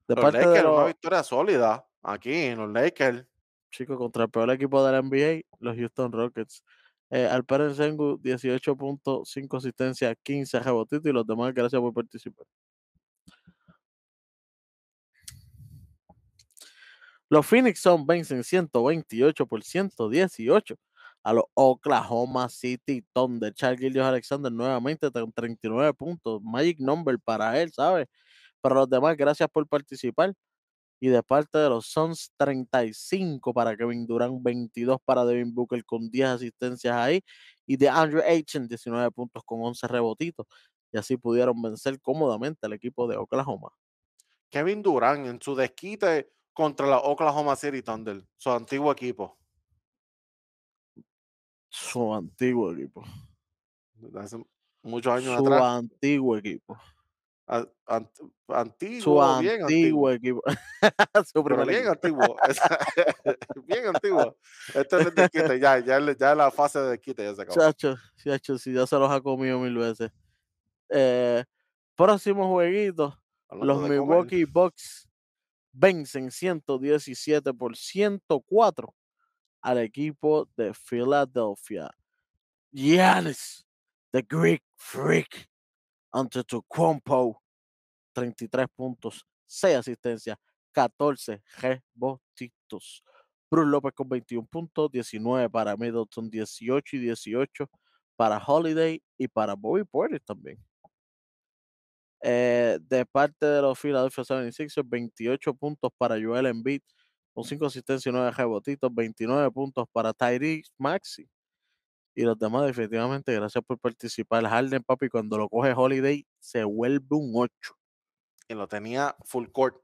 De Los parte de Lakers, una victoria sólida. Aquí en los Lakers. chicos contra el peor equipo de la NBA, los Houston Rockets. Eh, Alperen Sengu, 18.5 asistencias, 15 rebotitos y los demás, gracias por participar. Los Phoenix Suns vencen 128 por 118 a los Oklahoma City Thunder. Charles Gillius Alexander nuevamente con 39 puntos. Magic number para él, ¿sabes? Para los demás, gracias por participar. Y de parte de los Suns, 35 para Kevin Durant, 22 para Devin Booker con 10 asistencias ahí. Y de Andrew Ayton, 19 puntos con 11 rebotitos. Y así pudieron vencer cómodamente al equipo de Oklahoma. Kevin Durant en su desquite contra la Oklahoma City Thunder, su antiguo equipo. Su antiguo equipo. Hace muchos años Su atrás. antiguo equipo. A- ant- Su antiguo, antiguo antiguo. equipo. Su Pero primer bien equipo. antiguo. bien antiguo. Esto es el desquite, ya, ya, ya la fase de desquite ya se acabó. Chacho, chacho, si ya se los ha comido mil veces. Eh, próximo jueguito. Hablando Los de Milwaukee Bucks vencen 117 por 104 al equipo de Philadelphia. Giannis, the Greek Freak, Antetokounmpo, 33 puntos, 6 asistencias, 14 rebotitos. Bruce López con 21 puntos, 19 para Middleton, 18 y 18 para Holiday y para Bobby Porter también. Eh, de parte de los Philadelphia 76ers, 28 puntos para Joel Embiid, con 5 asistencias y 9 rebotitos, 29 puntos para Tyrese Maxi. Y los demás, definitivamente, gracias por participar. Harden, papi, cuando lo coge Holiday, se vuelve un 8. y lo tenía full court.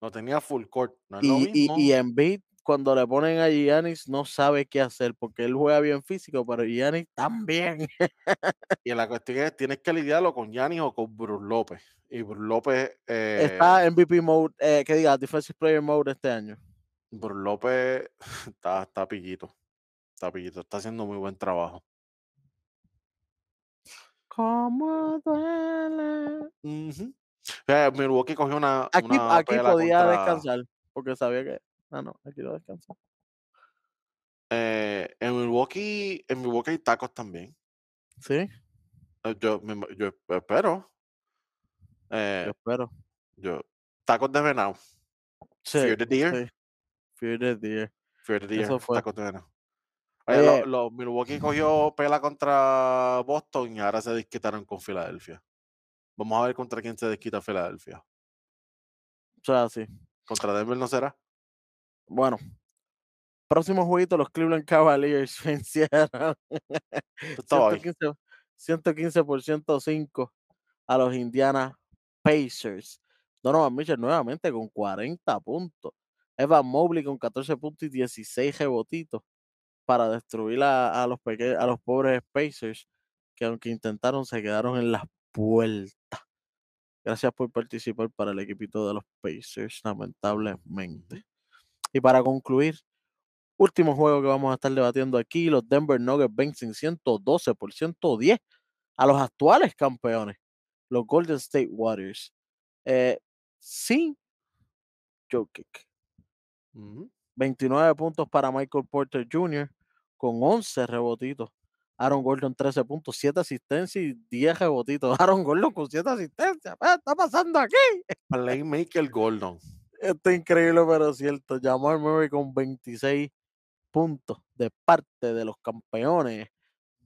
Lo tenía full court. No es lo Y, y, mismo. y Embiid, cuando le ponen a Giannis, no sabe qué hacer, porque él juega bien físico, pero Giannis también. Y la cuestión es, tienes que lidiarlo con Yanis o con Bruce López. Y Bruce López, eh, Está en MVP mode, eh, que diga, Defensive Player mode este año. Bruce López está, está pillito. Pillito. Está haciendo muy buen trabajo. ¿Cómo duele? Ujú. Eh, Milwaukee cogió una, Aquí, una aquí podía contra, descansar, porque sabía que. Ah, no, aquí no descansa. eh, en Milwaukee, en Milwaukee hay tacos también. Sí, Eh, Yo, yo espero. Yo espero. yo, tacos de venado. Sí, Fear the deer. sí. Fear the deer. Fear the deer, Eso fue. tacos de venado. Oye, lo- Oye. lo- Milwaukee cogió pela contra Boston y ahora se desquitaron con Filadelfia. Vamos a ver contra quién se desquita Filadelfia. O sea, sí. ¿Contra Denver no será? Bueno. Próximo jueguito, los Cleveland Cavaliers vencieron Esto estaba ahí. 115, 115 por 105 a los Indiana Pacers. Donovan Mitchell nuevamente con 40 puntos. Evan Mobley con 14 puntos y 16 rebotitos para destruir a, a los peque- a los pobres Pacers que aunque intentaron se quedaron en las puertas. Gracias por participar para el equipito de los Pacers, lamentablemente. Y para concluir, último juego que vamos a estar debatiendo aquí, los Denver Nuggets vencen 112 por 110 a los actuales campeones, los Golden State Warriors. Eh, sin Jokic. Ujú. 29 puntos para Michael Porter Jr. con 11 rebotitos. Aaron Gordon 13 puntos, 7 asistencias y 10 rebotitos. Aaron Gordon con 7 asistencias. ¿Qué está pasando aquí? Playmaker Gordon. Esto es increíble, pero cierto. Jamal Murray con 26 puntos de parte de los campeones.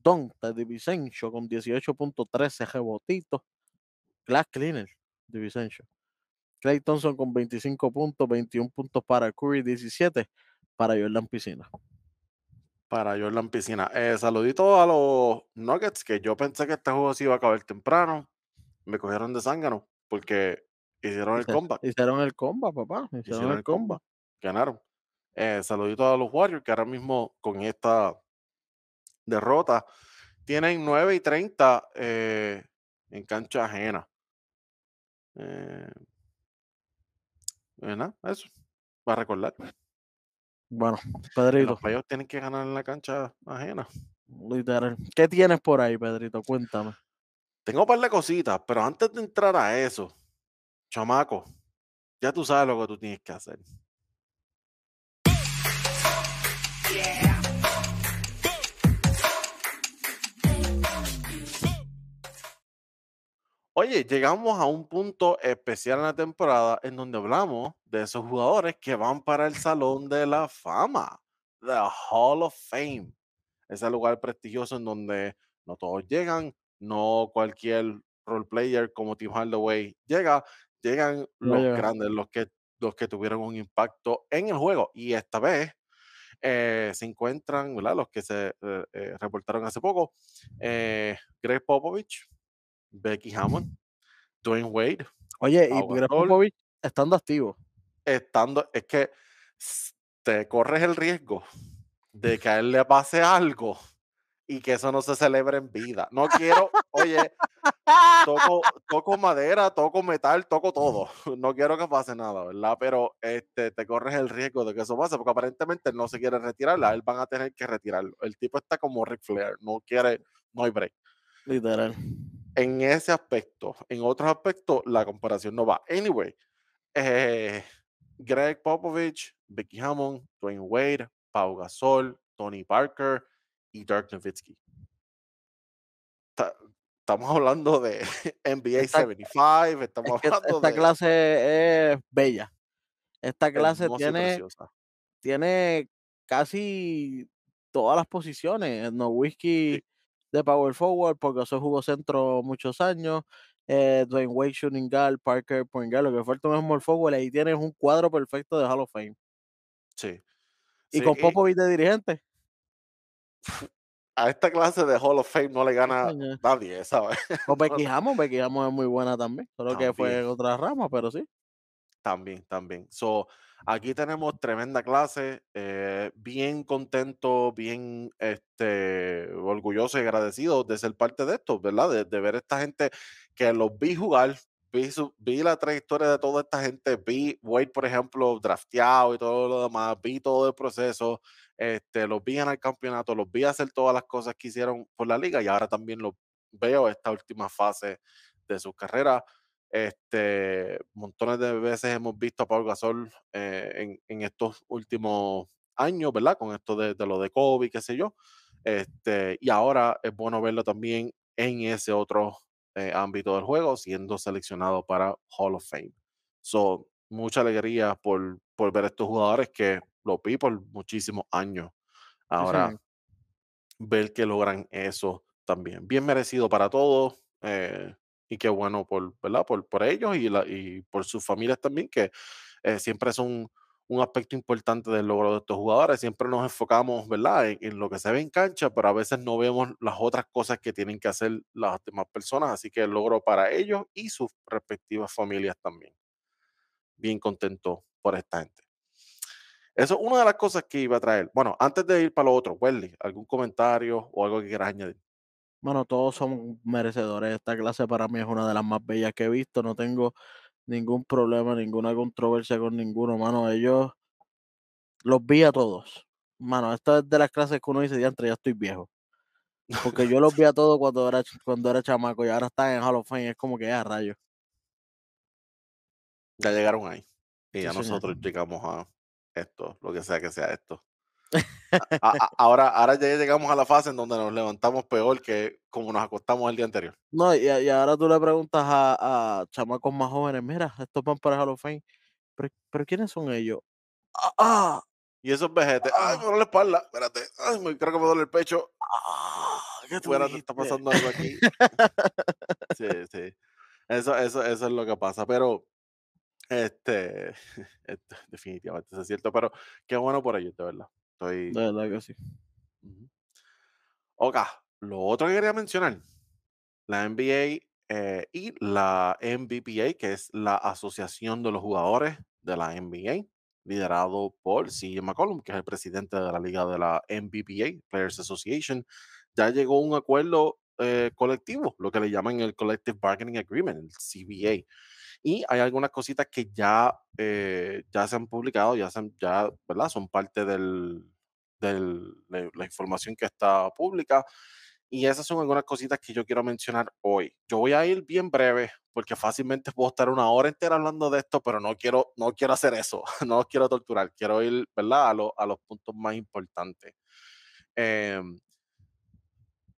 Donta Divisencio con 18.13 rebotitos. Glass Cleaner Divisencio. Clay Thompson con 25 puntos, 21 puntos para Curry, 17 para Jordan Piscina. Para Jordan Piscina. Eh, saludito a los Nuggets, que yo pensé que este juego se iba a acabar temprano. Me cogieron de zángano porque hicieron el comeback. Hicieron el comba, papá. Hicieron, Hicieron el el comba. comeback. Ganaron. Eh, saludito a los Warriors, que ahora mismo con esta derrota tienen 9 y 30 eh, en cancha ajena. Eh, eh, nada, eso. Para recordar. Bueno, En Pedrito, los playoffs tienen que ganar en la cancha ajena. literal. ¿Qué tienes por ahí, Pedrito? Cuéntame. Tengo un par de cositas, pero antes de entrar a eso, chamaco, ya tú sabes lo que tú tienes que hacer. Oye, llegamos a un punto especial en la temporada en donde hablamos de esos jugadores que van para el Salón de la Fama, the Hall of Fame, ese lugar prestigioso en donde no todos llegan, no cualquier role player como Tim Hardaway llega, llegan No los llega. grandes, los que, los que tuvieron un impacto en el juego. Y esta vez eh, se encuentran, ¿verdad? Los que se eh, eh, reportaron hace poco, eh, Greg Popovich, Becky Hammond, Dwayne Wade, Oye, y Greg. Popovich estando activo. estando, es que te corres el riesgo de que a él le pase algo y que eso no se celebre en vida. No quiero, oye, toco, toco madera, toco metal, toco todo. No quiero que pase nada, ¿verdad? Pero este, te corres el riesgo de que eso pase, porque aparentemente él no se quiere retirar, a él van a tener que retirarlo. El tipo está como Ric Flair, no quiere, no hay break. Literal. En ese aspecto, en otros aspectos, la comparación no va. Anyway, eh, Greg Popovich, Becky Hammond, Dwayne Wade, Pau Gasol, Tony Parker y Dirk Nowitzki. Ta- Estamos hablando de NBA Esta- 75, estamos Es que hablando esta de clase es bella. Esta clase tiene, tiene casi todas las posiciones. No whisky Sí. De power forward, porque eso jugó centro muchos años. Eh, Dwayne Wade, shooting guard, Parker, point guard. Lo que falta es small forward. Ahí tienes un cuadro perfecto de Hall of Fame. Sí. Y Sí, con Popovich de dirigente. a esta clase de Hall of Fame no le gana nadie, ¿sabes? O Becky Hammond. Becky Hammond es muy buena también. Solo que fue en otra rama, pero sí. También, también. So, aquí tenemos tremenda clase, eh, bien contento, bien este, orgulloso y agradecido de ser parte de esto, ¿verdad? De, de ver esta gente que los vi jugar, vi, su- vi la trayectoria de toda esta gente, vi Wade, por ejemplo, drafteado y todo lo demás, vi todo el proceso, este, los vi ganar el campeonato, los vi hacer todas las cosas que hicieron por la liga y ahora también los veo esta última fase de su carrera. Este, montones de veces hemos visto a Paul Gasol eh, en, en estos últimos años, ¿verdad? Con esto de, de lo de Kobe, qué sé yo. Este, y ahora es bueno verlo también en ese otro eh, ámbito del juego, siendo seleccionado para Hall of Fame. So, mucha alegría por, por ver a estos jugadores que lo vi por muchísimos años. Ahora, señor. ver que logran eso también. Bien merecido para todos. eh, y qué bueno por, ¿verdad? Por, por ellos y, la, y por sus familias también, que eh, siempre son un aspecto importante del logro de estos jugadores. Siempre nos enfocamos, ¿verdad? En, en lo que se ve en cancha, pero a veces no vemos las otras cosas que tienen que hacer las demás personas. Así que el logro para ellos y sus respectivas familias también. Bien contento por esta gente. Eso es una de las cosas que iba a traer. Bueno, antes de ir para lo otro, Welly, ¿algún comentario o algo que quieras añadir? Bueno, todos son merecedores. Esta clase para mí es una de las más bellas que he visto. No tengo ningún problema, ninguna controversia con ninguno, mano. Ellos los vi a todos. Mano, esta es de las clases que uno dice, diantre, ya estoy viejo. Porque yo los vi a todos cuando era, cuando era chamaco y ahora están en Hall of Fame. Es como que ya, rayos. Ya llegaron ahí. Y Sí, ya señor. nosotros llegamos a esto, lo que sea que sea esto. A- a- ahora, ahora ya llegamos a la fase en donde nos levantamos peor que como nos acostamos el día anterior. No, y, y ahora tú le preguntas a, a chamacos más jóvenes, mira, estos van para Hall of Fame, pero, pero ¿quiénes son ellos? Ah, ah, Y esos vejetes, ay, me Ah. duele la espalda, espérate, ay, me, creo que me duele el pecho, ah, ¿qué tú espérate, está pasando algo aquí. Sí, sí. Eso, eso, eso es lo que pasa, pero este, esto definitivamente eso es cierto, pero qué bueno por ellos, de verdad. Estoy. De verdad que sí. Ok, lo otro que quería mencionar, la NBA eh, y la NBPA, que es la Asociación de los Jugadores de la NBA, liderado por CJ McCollum, que es el presidente de la liga de la NBPA, Players Association, ya llegó a un acuerdo eh, colectivo, lo que le llaman el Collective Bargaining Agreement, el CBA. Y hay algunas cositas que ya, eh, ya se han publicado, ya, se han- ya ¿verdad? son parte del, del- de la información que está pública. Y esas son algunas cositas que yo quiero mencionar hoy. Yo voy a ir bien breve porque fácilmente puedo estar una hora entera hablando de esto, pero no quiero, no quiero hacer eso, no quiero torturar, quiero ir ¿verdad? A, lo- a los puntos más importantes. Em,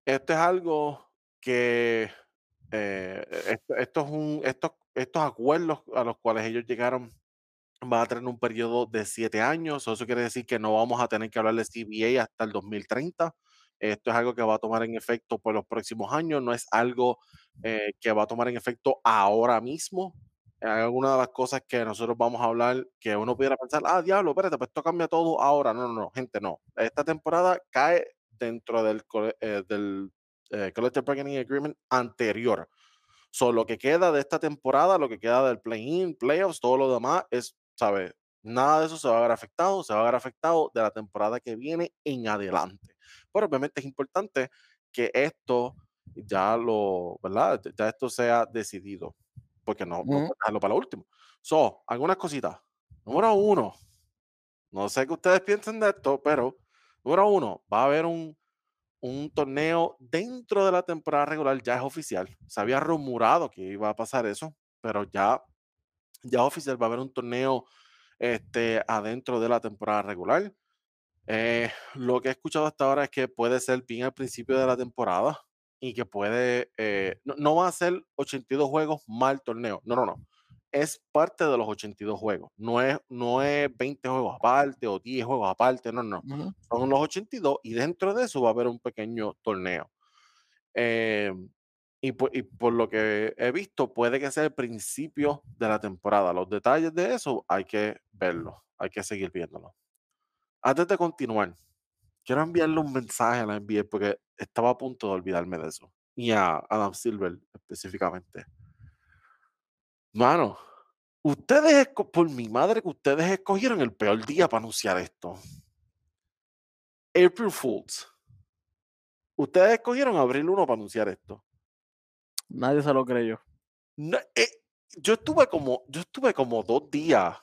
esto es algo que eh, esto, esto es un, estos, estos acuerdos a los cuales ellos llegaron van a tener un periodo de siete años. Eso quiere decir que no vamos a tener que hablar de CBA hasta el 2030. Esto es algo que va a tomar en efecto por los próximos años, no es algo eh, que va a tomar en efecto ahora mismo. Hay algunas de las cosas que nosotros vamos a hablar que uno pudiera pensar, ah, diablo, espérate, pues esto cambia todo ahora. No, no, no, gente, no. Esta temporada cae dentro del, eh, del eh, Collective Bargaining Agreement anterior. So, lo que queda de esta temporada, lo que queda del play-in, playoffs, todo lo demás es, ¿sabes? Nada de eso se va a ver afectado, se va a ver afectado de la temporada que viene en adelante. Pero obviamente es importante que esto ya lo, ¿verdad? Ya esto sea decidido, porque no, no Ujú. puedes dejarlo para lo último. So, algunas cositas. Número uno, no sé qué ustedes piensan de esto, pero número uno, va a haber un, un torneo dentro de la temporada regular, ya es oficial. Se había rumorado que iba a pasar eso, pero ya, ya oficial, va a haber un torneo este, adentro de la temporada regular. Eh, lo que he escuchado hasta ahora es que puede ser bien al principio de la temporada y que puede, eh, no, no va a ser 82 juegos el torneo, no, no, no. Es parte de los 82 juegos, no es, no es 20 juegos aparte o 10 juegos aparte, no, no. Ujú. Son los 82 y dentro de eso va a haber un pequeño torneo. Eh, y, por, y por lo que he visto, puede que sea el principio de la temporada. Los detalles de eso hay que verlos, hay que seguir viéndolo. Antes de continuar, quiero enviarle un mensaje a la NBA porque estaba a punto de olvidarme de eso. Y a Adam Silver específicamente. Mano, ustedes, por mi madre, que ustedes escogieron el peor día para anunciar esto. April Fools. Ustedes escogieron abril 1 para anunciar esto. Nadie se lo creyó. No, eh, yo estuve como, yo estuve como dos días.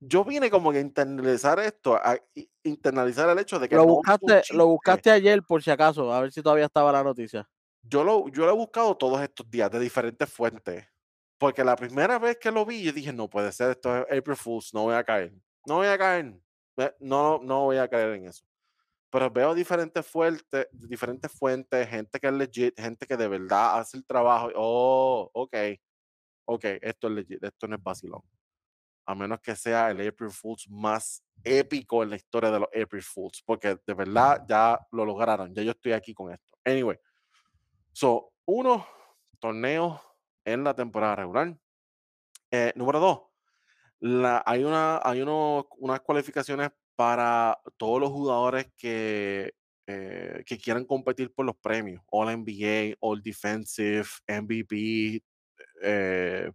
Yo vine como a internalizar esto, a internalizar el hecho de que Lo no buscaste, lo buscaste ayer por si acaso, a ver si todavía estaba la noticia. Yo lo, yo lo he buscado todos estos días de diferentes fuentes. Porque la primera vez que lo vi, yo dije, no puede ser, esto es April Fools, no voy a caer. No voy a caer. No, no voy a caer en eso. Pero veo diferentes fuentes, diferentes fuentes, gente que es legit, gente que de verdad hace el trabajo. Oh, ok. Ok, esto es legit, esto no es vacilón. A menos que sea el April Fools más épico en la historia de los April Fools. Porque de verdad ya lo lograron. Ya yo estoy aquí con esto. Anyway. So, uno, torneo en la temporada regular. Eh, número dos, la, hay, una, hay uno- unas cualificaciones para todos los jugadores que, eh, que quieran competir por los premios. All NBA, All Defensive, MVP, eh,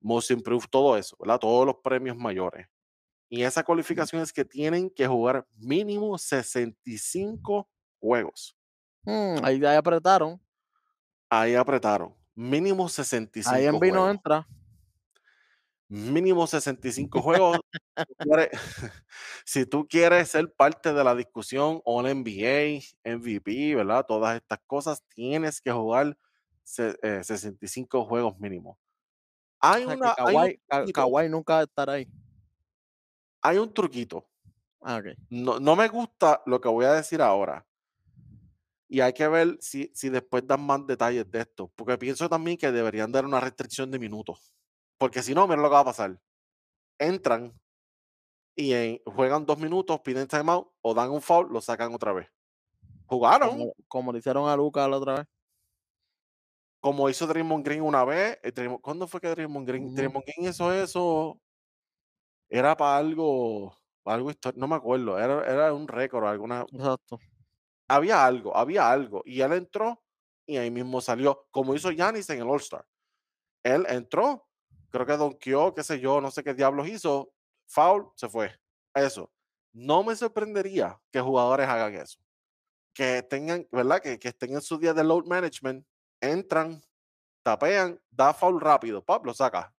Most Improved, todo eso, ¿verdad? Todos los premios mayores. Y esa cualificación es que tienen que jugar mínimo 65 juegos. Mm, ahí, ahí apretaron. Ahí apretaron. Mínimo 65 Ahí en vino juegos. entra. Mínimo 65 juegos. Tú quieres- si tú quieres ser parte de la discusión All NBA, MVP, ¿verdad? Todas estas cosas, tienes que jugar se- eh, 65 juegos mínimo. Hay O sea, que una hay un Kawhi, nunca va a estar ahí. hay un truquito. Ah, ok. No no me gusta lo que voy a decir ahora. Y hay que ver si si después dan más detalles de esto, porque pienso también que deberían dar una restricción de minutos, porque si no, mira lo que va a pasar. Entran y en juegan 2 minutos, piden timeout o dan un foul, lo sacan otra vez. Jugaron, Como, como le hicieron a Luca la otra vez. como hizo Draymond Green una vez, eh, Draymond ¿cuándo fue que Draymond Green Ujú. Draymond Green hizo eso? Era para algo para algo histórico, no me acuerdo, era era un récord alguna Exacto. Había algo, había algo, y él entró y ahí mismo salió, como hizo Giannis en el All-Star. Él entró, creo que donkeó, qué sé yo, no sé qué diablos hizo, foul, se fue. Eso. No me sorprendería que jugadores hagan eso. Que tengan, ¿verdad? Que, que estén en su día de load management, entran, tapean, da foul rápido, pop, lo saca.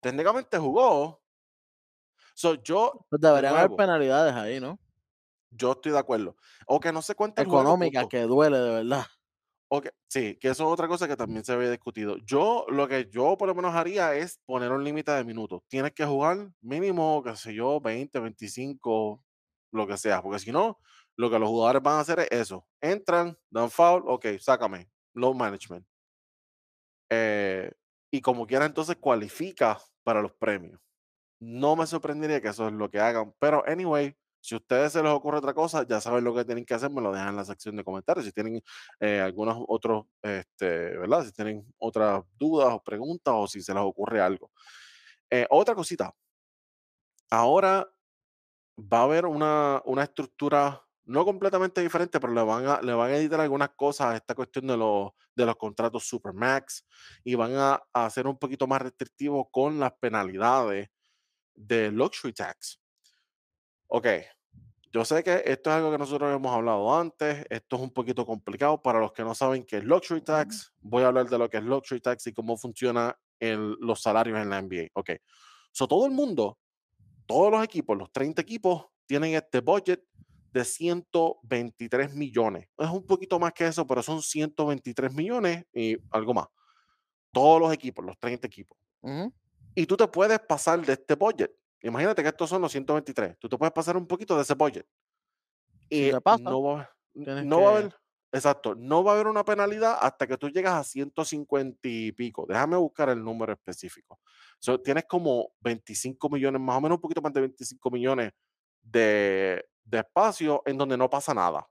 Técnicamente jugó. So, yo, Pues de deberían haber penalidades ahí, ¿no? Yo estoy de acuerdo. O que no se cuente punto. que duele de verdad. Ok, sí, que eso es otra cosa que también se había discutido. Yo, lo que yo por lo menos haría es poner un límite de minutos. Tienes que jugar mínimo, qué sé yo, 20, 25, lo que sea, porque si no, lo que los jugadores van a hacer es eso. Entran, dan foul, ok, sácame, low management. Eh, y como quiera, entonces cualifica para los premios. No me sorprendería que eso es lo que hagan, pero anyway, si a ustedes se les ocurre otra cosa, ya saben lo que tienen que hacer, me lo dejan en la sección de comentarios. Si tienen eh, algunos este, ¿verdad? Si tienen otras dudas o preguntas o si se les ocurre algo. Eh, otra cosita, ahora va a haber una, una estructura no completamente diferente, pero le van a, le van a editar algunas cosas a esta cuestión de los, de los contratos Supermax y van a, a hacer un poquito más restrictivos con las penalidades de luxury tax. Ok, yo sé que esto es algo que nosotros hemos hablado antes, esto es un poquito complicado para los que no saben qué es luxury tax. Voy a hablar de lo que es luxury tax y cómo funciona el- los salarios en la NBA. Ok, so todo el mundo, todos los equipos, los 30 equipos, tienen este budget de 123 millones. Es un poquito más que eso, pero son 123 millones y algo más. Todos los equipos, los 30 equipos y tú te puedes pasar de este budget. Imagínate que estos son los 123. Tú te puedes pasar un poquito de ese budget. Y pasa, no va, no va a haber, exacto, no va a haber una penalidad hasta que tú llegas a 150 y pico. Déjame buscar el número específico. So, tienes como 25 millones, más o menos un poquito más de 25 millones de, de espacio en donde no pasa nada.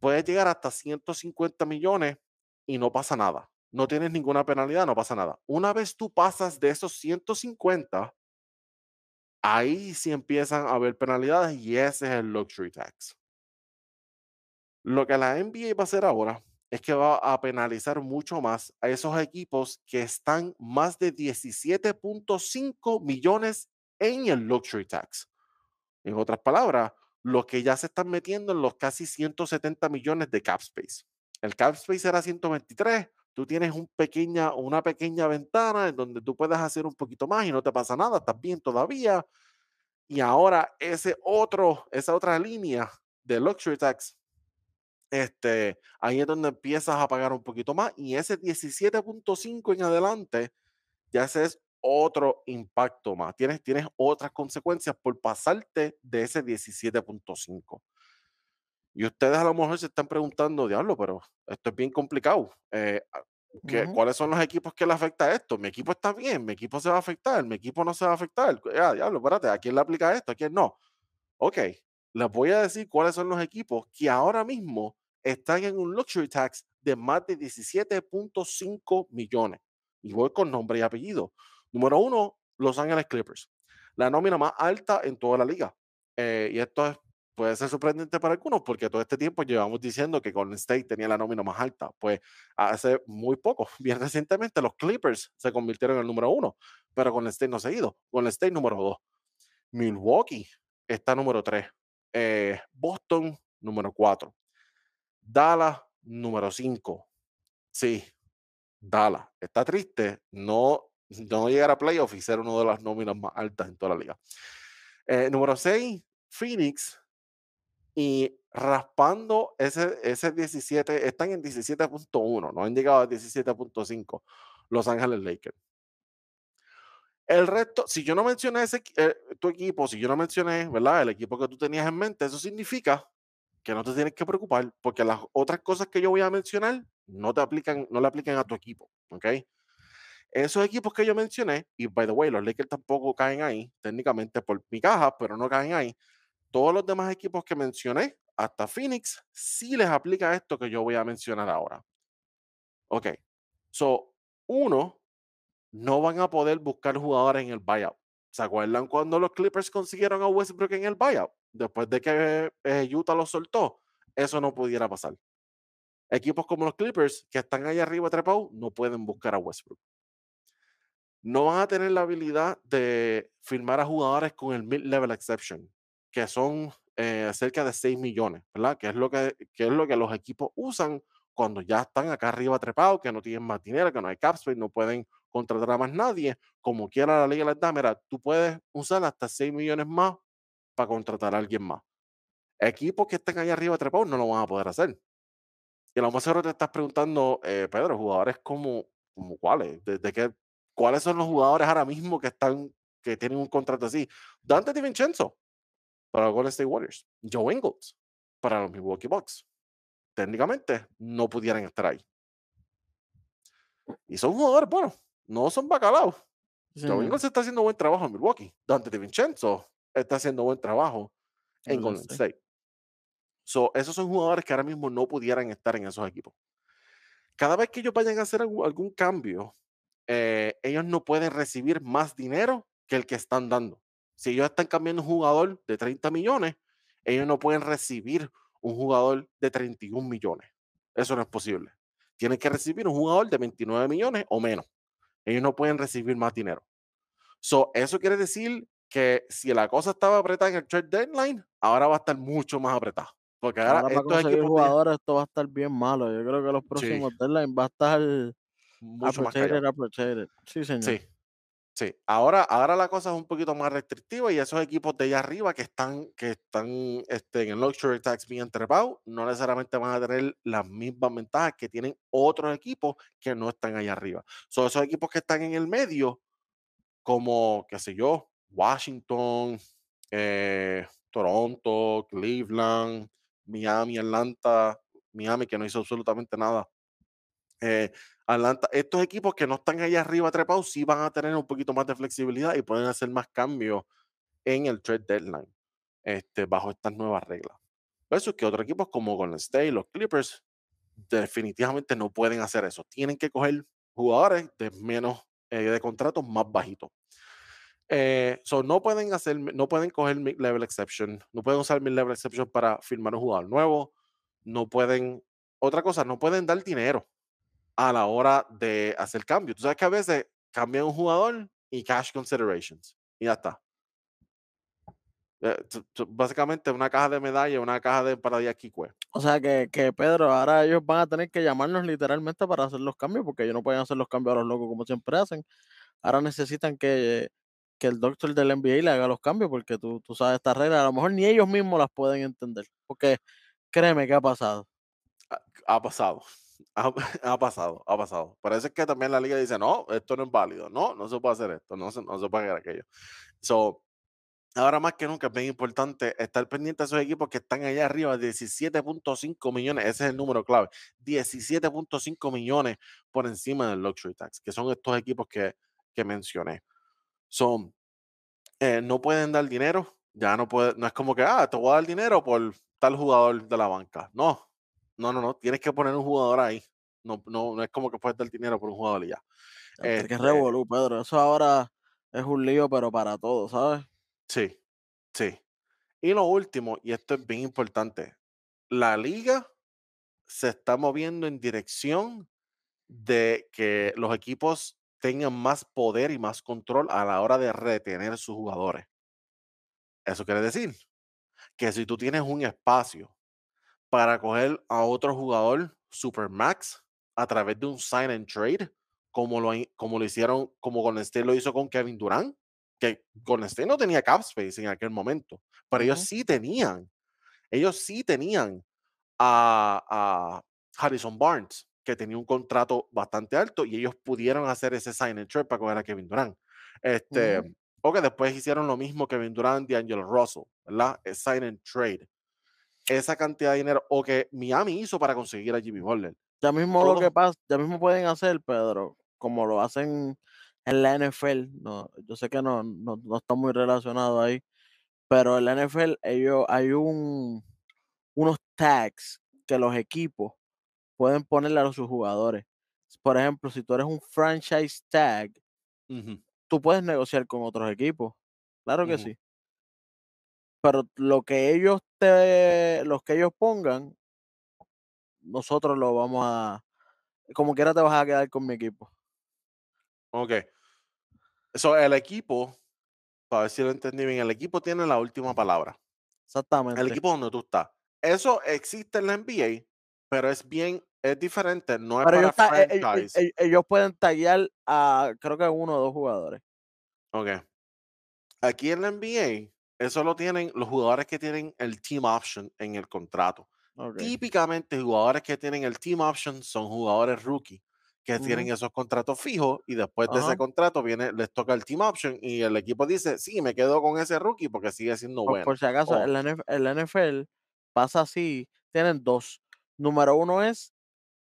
Puedes llegar hasta 150 millones y no pasa nada. No tienes ninguna penalidad, no pasa nada. Una vez tú pasas de esos 150, ahí sí empiezan a haber penalidades y ese es el luxury tax. Lo que la NBA va a hacer ahora es que va a penalizar mucho más a esos equipos que están más de 17.5 millones en el luxury tax. En otras palabras, los que ya se están metiendo en los casi 170 millones de cap space. El cap space era 123, tú tienes un pequeña, una pequeña ventana en donde tú puedes hacer un poquito más y no te pasa nada, estás bien todavía. Y ahora ese otro, esa otra línea de luxury tax, este, ahí es donde empiezas a pagar un poquito más y ese 17.5 en adelante, ya ese es otro impacto más. Tienes, tienes otras consecuencias por pasarte de ese 17.5. Y ustedes a lo mejor se están preguntando, diablo, pero esto es bien complicado. eh, a- ¿qué-. ¿Cuáles son los equipos que le afecta esto? Mi equipo está bien, mi equipo se va a afectar, mi equipo no se va a afectar. Diablo, espérate, ¿a quién le aplica esto? ¿A quién no? Ok, les voy a decir cuáles son los equipos que ahora mismo están en un luxury tax de más de 17.5 millones. Y voy con nombre y apellido. Número uno, Los Ángeles Clippers. La nómina más alta en toda la liga. Eh, y esto es- puede ser sorprendente para algunos porque todo este tiempo llevamos diciendo que Golden State tenía la nómina más alta. Pues hace muy poco, bien recientemente, los Clippers se convirtieron en el número uno, pero Golden State no se ha ido. Golden State número dos. Milwaukee está número 3. Boston, número 4. Dallas, número 5. Sí, Dallas. Está triste no, no llegar a playoff y ser una de las nóminas más altas en toda la liga. Eh, número 6, Phoenix. Y raspando ese, ese 17, están en 17.1, no han llegado a 17.5. Los Ángeles Lakers. El resto, si yo no mencioné ese, eh, tu equipo, si yo no mencioné, ¿verdad? El equipo que tú tenías en mente, eso significa que no te tienes que preocupar porque las otras cosas que yo voy a mencionar no te aplican, no le aplican a tu equipo, ¿ok? Esos equipos que yo mencioné, y by the way, los Lakers tampoco caen ahí, técnicamente por mi caja, pero no caen ahí. Todos los demás equipos que mencioné, hasta Phoenix, sí les aplica esto que yo voy a mencionar ahora. Ok, so, uno, no van a poder buscar jugadores en el buyout. ¿Se acuerdan cuando los Clippers consiguieron a Westbrook en el buyout? Después de que eh, Utah lo soltó, eso no pudiera pasar. Equipos como los Clippers, que están ahí arriba trepados, no pueden buscar a Westbrook. No van a tener la habilidad de firmar a jugadores con el mid-level exception, que son eh, cerca de 6 millones, ¿verdad? Que es, lo que, que es lo que los equipos usan cuando ya están acá arriba trepados, que no tienen más dinero, que no hay cap no pueden contratar a más nadie, como quiera la liga les da, mira, tú puedes usar hasta 6 millones más para contratar a alguien más. Equipos que estén ahí arriba trepados no lo van a poder hacer. Y a lo seguro te estás preguntando, eh, Pedro, jugadores como, como cuáles, ¿De, qué, cuáles son los jugadores ahora mismo que están, que tienen un contrato así. Dante DiVincenzo para los Golden State Warriors, Joe Ingles para los Milwaukee Bucks técnicamente no pudieran estar ahí. Y son jugadores, bueno, no son bacalaos. Sí, se está haciendo buen trabajo en Milwaukee. Dante De Vincenzo está haciendo buen trabajo en Golden State. So, esos son jugadores que ahora mismo no pudieran estar en esos equipos. Cada vez que ellos vayan a hacer algún, cambio, eh, ellos no pueden recibir más dinero que el que están dando. Si ellos están cambiando un jugador de 30 millones, ellos no pueden recibir un jugador de 31 millones. Eso no es posible. Tienen que recibir un jugador de 29 millones o menos. Ellos no pueden recibir más dinero. So, eso quiere decir que si la cosa estaba apretada en el trade deadline, ahora va a estar mucho más apretada. Porque ahora, ahora para conseguir jugadores esto va a estar bien malo. Yo creo que los próximos deadline va a estar mucho más Sí, señor. Sí. Sí, ahora, ahora la cosa es un poquito más restrictiva y esos equipos de allá arriba que están, que están este, en el Luxury Tax bien trepados, no necesariamente van a tener las mismas ventajas que tienen otros equipos que no están allá arriba. Son esos equipos que están en el medio, como, qué sé yo, Washington, eh, Toronto, Cleveland, Miami, Atlanta, Miami que no hizo absolutamente nada. Eh, Atlanta, estos equipos que no están allá arriba trepados sí van a tener un poquito más de flexibilidad y pueden hacer más cambios en el trade deadline este, bajo estas nuevas reglas. Es que otros equipos como Golden State, los Clippers, definitivamente no pueden hacer eso. Tienen que coger jugadores de menos, eh, de contratos más bajitos. Eh, no pueden hacer, no pueden coger mid-level exception, no pueden usar mid-level exception para firmar un jugador nuevo, no pueden, otra cosa, no pueden dar dinero a la hora de hacer cambio. Tú sabes que a veces cambian un jugador y cash considerations y ya está. Eh, básicamente una caja de medalla, una caja de paradilla Kikwe. O sea que, que, Pedro, ahora ellos van a tener que llamarnos literalmente para hacer los cambios, porque ellos no pueden hacer los cambios a los locos como siempre hacen. Ahora necesitan que, que el doctor del NBA le haga los cambios, porque tú, tú sabes esta regla, a lo mejor ni ellos mismos las pueden entender. Porque créeme que ha pasado. ha pasado. Ha, pasado, ha pasado. Parece que también la liga dice, no, esto no es válido, no, no se puede hacer esto, no se, no se puede hacer aquello. So, ahora más que nunca es bien importante estar pendiente de esos equipos que están allá arriba, 17.5 millones, ese es el número clave, 17.5 millones por encima del luxury tax, que son estos equipos que, que mencioné. Son, eh, no pueden dar dinero, ya no puede, no es como que, ah, te voy a dar dinero por tal jugador de la banca. No, no, no, no. Tienes que poner un jugador ahí. No, no, no es como que puedes dar dinero por un jugador y ya. Es que este revolú, Pedro. Eso ahora es un lío, pero para todos, ¿sabes? Sí, sí. Y lo último, y esto es bien importante, la liga se está moviendo en dirección de que los equipos tengan más poder y más control a la hora de retener sus jugadores. Eso quiere decir que si tú tienes un espacio para coger a otro jugador Supermax a través de un sign and trade, como lo, como lo hicieron, como Golden State lo hizo con Kevin Durant, que Golden State no tenía cap space en aquel momento, pero ellos sí tenían, ellos sí tenían a, a, Harrison Barnes, que tenía un contrato bastante alto y ellos pudieron hacer ese sign and trade para coger a Kevin Durant. Este, Ujú. o que después hicieron lo mismo Kevin Durant y Angelo Russell, ¿verdad? Sign and trade. Esa cantidad de dinero, o que Miami hizo para conseguir a Jimmy Butler. Ya mismo lo que pasa, ya mismo pueden hacer, Pedro, como lo hacen en la NFL, no, yo sé que no, no, no está muy relacionado ahí, pero en la NFL ellos hay un unos tags que los equipos pueden ponerle a sus jugadores. Por ejemplo, si tú eres un franchise tag, tú puedes negociar con otros equipos. Claro que sí. Pero lo que ellos te, los que ellos pongan, nosotros lo vamos a, como quiera te vas a quedar con mi equipo. Ok. So, el equipo, para ver si lo entendí bien, el equipo tiene la última palabra. El Exactamente. equipo donde tú estás. Eso existe en la NBA, pero es bien, es diferente, no es Pero ellos, para ta- e- e- franchise. e- ellos pueden taggear a creo que uno o dos jugadores. Ok. Aquí en la NBA, eso lo tienen los jugadores que tienen el team option en el contrato. Ok. Típicamente, jugadores que tienen el team option son jugadores rookie que tienen esos contratos fijos y después de ese contrato viene, les toca el team option y el equipo dice, sí, me quedo con ese rookie porque sigue siendo bueno. por si acaso, O- en la, NF en la NFL pasa así, tienen dos. Número uno es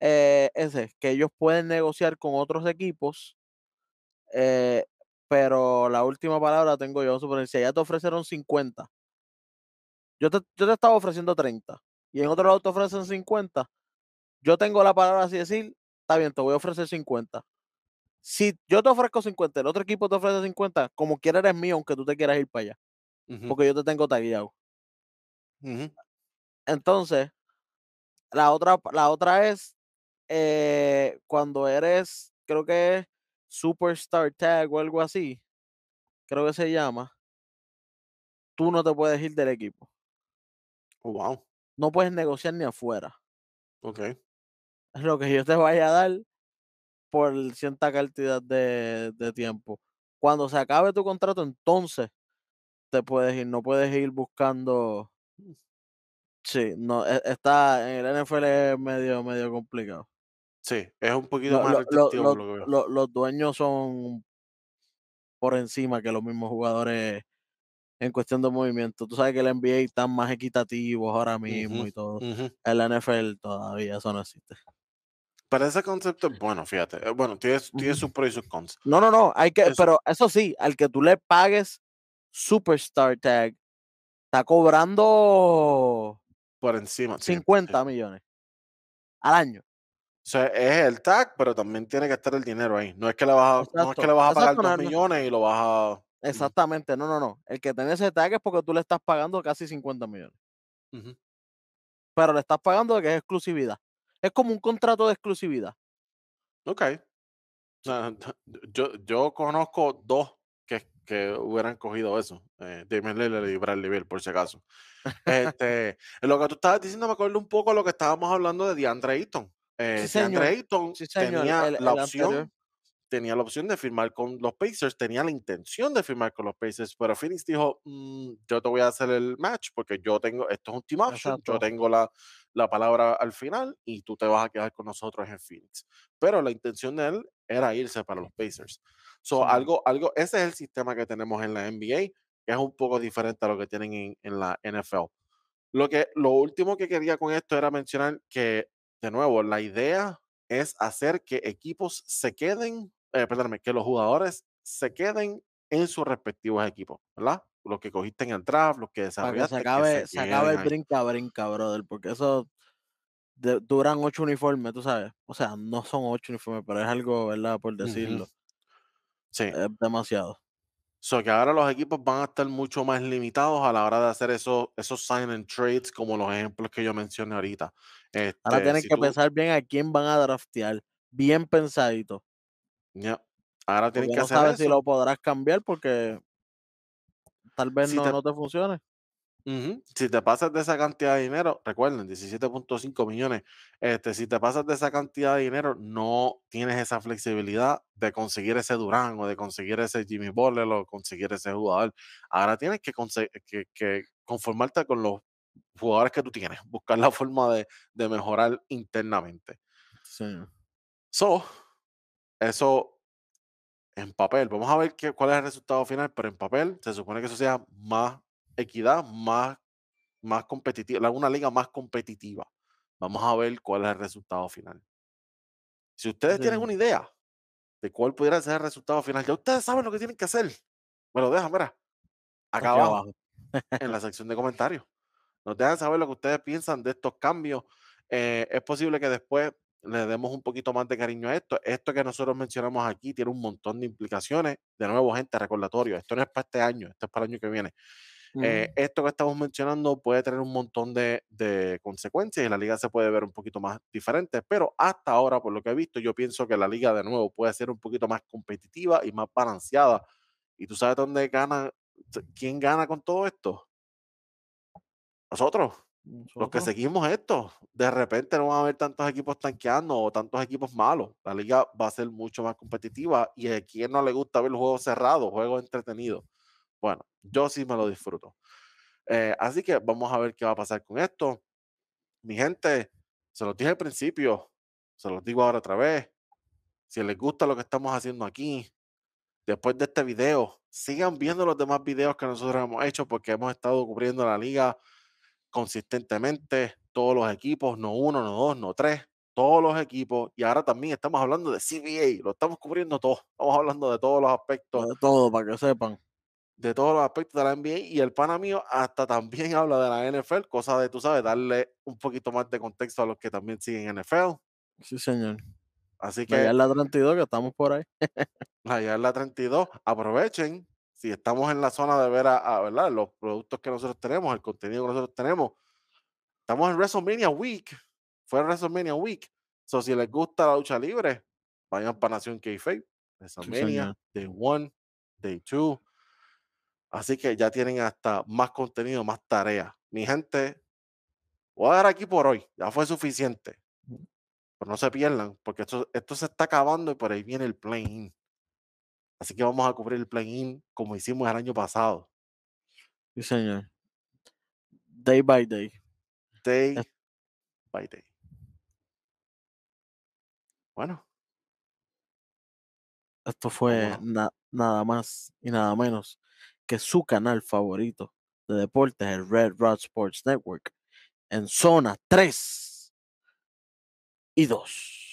eh, ese, que ellos pueden negociar con otros equipos, eh, pero la última palabra la tengo yo. Suponer, si ya te ofrecieron 50, yo te, yo te estaba ofreciendo 30 y en otro lado te ofrecen 50, yo tengo la palabra así decir, está bien, te voy a ofrecer 50. Si yo te ofrezco 50, el otro equipo te ofrece 50, como quiera eres mío, aunque tú te quieras ir para allá, porque yo te tengo ujú. Entonces, la otra, la otra es eh, cuando eres, creo que es Superstar Tag o algo así, creo que se llama, tú no te puedes ir del equipo. Oh, wow. No puedes negociar ni afuera. Ok. Es lo que yo te vaya a dar por cierta cantidad de, de tiempo. Cuando se acabe tu contrato, entonces te puedes ir. No puedes ir buscando. Sí, no, e- está en el NFL es medio, medio complicado. Sí, es un poquito Lo- más restrictivo lo- lo que veo. lo- los dueños son por encima que los mismos jugadores en cuestión de movimiento. Tú sabes que el NBA están más equitativos ahora mismo y todo. En la NFL todavía eso no existe. Pero ese concepto es bueno, fíjate. eh, Bueno, tiene, tiene Ujú. sus pros y sus cons. No, no, no, hay que, Eso. pero eso sí, al que tú le pagues Superstar Tag, está cobrando Por encima. sí, sí. 50 millones al año. O sea, es el tag, pero también tiene que estar el dinero ahí. No es que le vas a, no es que le vas a pagar exacto, dos no, millones y lo vas a. Exactamente, no, no, no. El que tiene ese tag es porque tú le estás pagando casi 50 millones. Pero le estás pagando de que es exclusividad. Es como un contrato de exclusividad. Ok. Yo, yo conozco dos que, que hubieran cogido eso. Eh, Damian Lillard y Bradley Beal, por si acaso. Este, lo que tú estabas diciendo me acuerdo un poco de lo que estábamos hablando de DeAndre Ayton. Eh, Sí. Ayton Sí, señor. tenía El, la el opción anterior. tenía la opción de firmar con los Pacers, tenía la intención de firmar con los Pacers, pero Phoenix dijo, "Mm, yo te voy a hacer el match porque yo tengo, esto es un team option, yo Exacto. tengo la, la palabra al final y tú te vas a quedar con nosotros en Phoenix. Pero la intención de él era irse para los Pacers. So, Sí. algo, algo, ese es el sistema que tenemos en la NBA, que es un poco diferente a lo que tienen en, en la NFL. Lo, que, lo último que quería con esto era mencionar que, de nuevo, la idea es hacer que equipos se queden, eh, perdóname, que los jugadores se queden en sus respectivos equipos, ¿verdad? Los que cogiste en el draft, los que Para que se desarrollaste, que acabe, se se acabe el ahí. brinca, brinca, brother, porque eso de- duran ocho uniformes, tú sabes. O sea, no son ocho uniformes, pero es algo, ¿verdad? Por decirlo. Sí. Es demasiado. So que ahora los equipos van a estar mucho más limitados a la hora de hacer esos, esos sign and trades como los ejemplos que yo mencioné ahorita. Ahora Este, tienen si que tú, pensar bien a quién van a draftear. Bien pensadito. ya, ahora tienen Porque que no hacer sabes si lo podrás cambiar porque tal vez Si no, te, no te funcione. Si te pasas de esa cantidad de dinero, recuerden, 17.5 millones, este, si te pasas de esa cantidad de dinero, no tienes esa flexibilidad de conseguir ese Durán o de conseguir ese Jimmy Butler o conseguir ese jugador. Ahora tienes que, que, que conformarte con los jugadores que tú tienes, buscar la forma de, de mejorar internamente. Sí. So, eso en papel, vamos a ver qué, cuál es el resultado final, pero en papel se supone que eso sea más equidad, más, más competitiva, una liga más competitiva. Vamos a ver cuál es el resultado final. Si ustedes tienen una idea de cuál pudiera ser el resultado final, ya ustedes saben lo que tienen que hacer. Me lo dejan, mira, acá abajo, en la sección de comentarios. Nos dejan saber lo que ustedes piensan de estos cambios. Eh, es posible que después le demos un poquito más de cariño a esto. Esto que nosotros mencionamos aquí tiene un montón de implicaciones. De nuevo, gente, recordatorio, esto no es para este año, esto es para el año que viene. Eh, esto que estamos mencionando puede tener un montón de, de, consecuencias y la liga se puede ver un poquito más diferente, pero hasta ahora, por lo que he visto, yo pienso que la liga de nuevo puede ser un poquito más competitiva y más balanceada. ¿Y tú sabes dónde gana? ¿Quién gana con todo esto? Nosotros. Los que seguimos esto, de repente no van a haber tantos equipos tanqueando o tantos equipos malos. La liga va a ser mucho más competitiva y a quien no le gusta ver juegos cerrados, juegos entretenidos. Bueno, yo sí me lo disfruto. Eh, así que vamos a ver qué va a pasar con esto. Mi gente, se los dije al principio, se los digo ahora otra vez. Si les gusta lo que estamos haciendo aquí, después de este video, sigan viendo los demás videos que nosotros hemos hecho porque hemos estado cubriendo la liga consistentemente, todos los equipos, no uno, no dos, no tres, todos los equipos. Y ahora también estamos hablando de CBA, lo estamos cubriendo todo. Estamos hablando de todos los aspectos. De todo, para que sepan. De todos los aspectos de la NBA. Y el pana mío hasta también habla de la NFL, cosa de, tú sabes, darle un poquito más de contexto a los que también siguen NFL. Sí, señor. Así que. Allá en la 32, que estamos por ahí. allá en la 32, aprovechen si estamos en la zona de ver a, ¿verdad? los productos que nosotros tenemos, el contenido que nosotros tenemos, estamos en WrestleMania Week. Fue WrestleMania Week. So, si les gusta la lucha libre, vayan para Nación Kayfabe. WrestleMania, Day 1, Day 2. Así que ya tienen hasta más contenido, más tareas. Mi gente, voy a dar aquí por hoy. Ya fue suficiente. Pero no se pierdan, porque esto, esto se está acabando y por ahí viene el plane. Así que vamos a cubrir el play-in como hicimos el año pasado. Sí, señor. Day by day. Day by day. Bueno. Esto fue nada más y nada menos que su canal favorito de deportes, el Red Rod Sports Network, en zona 3 y 2.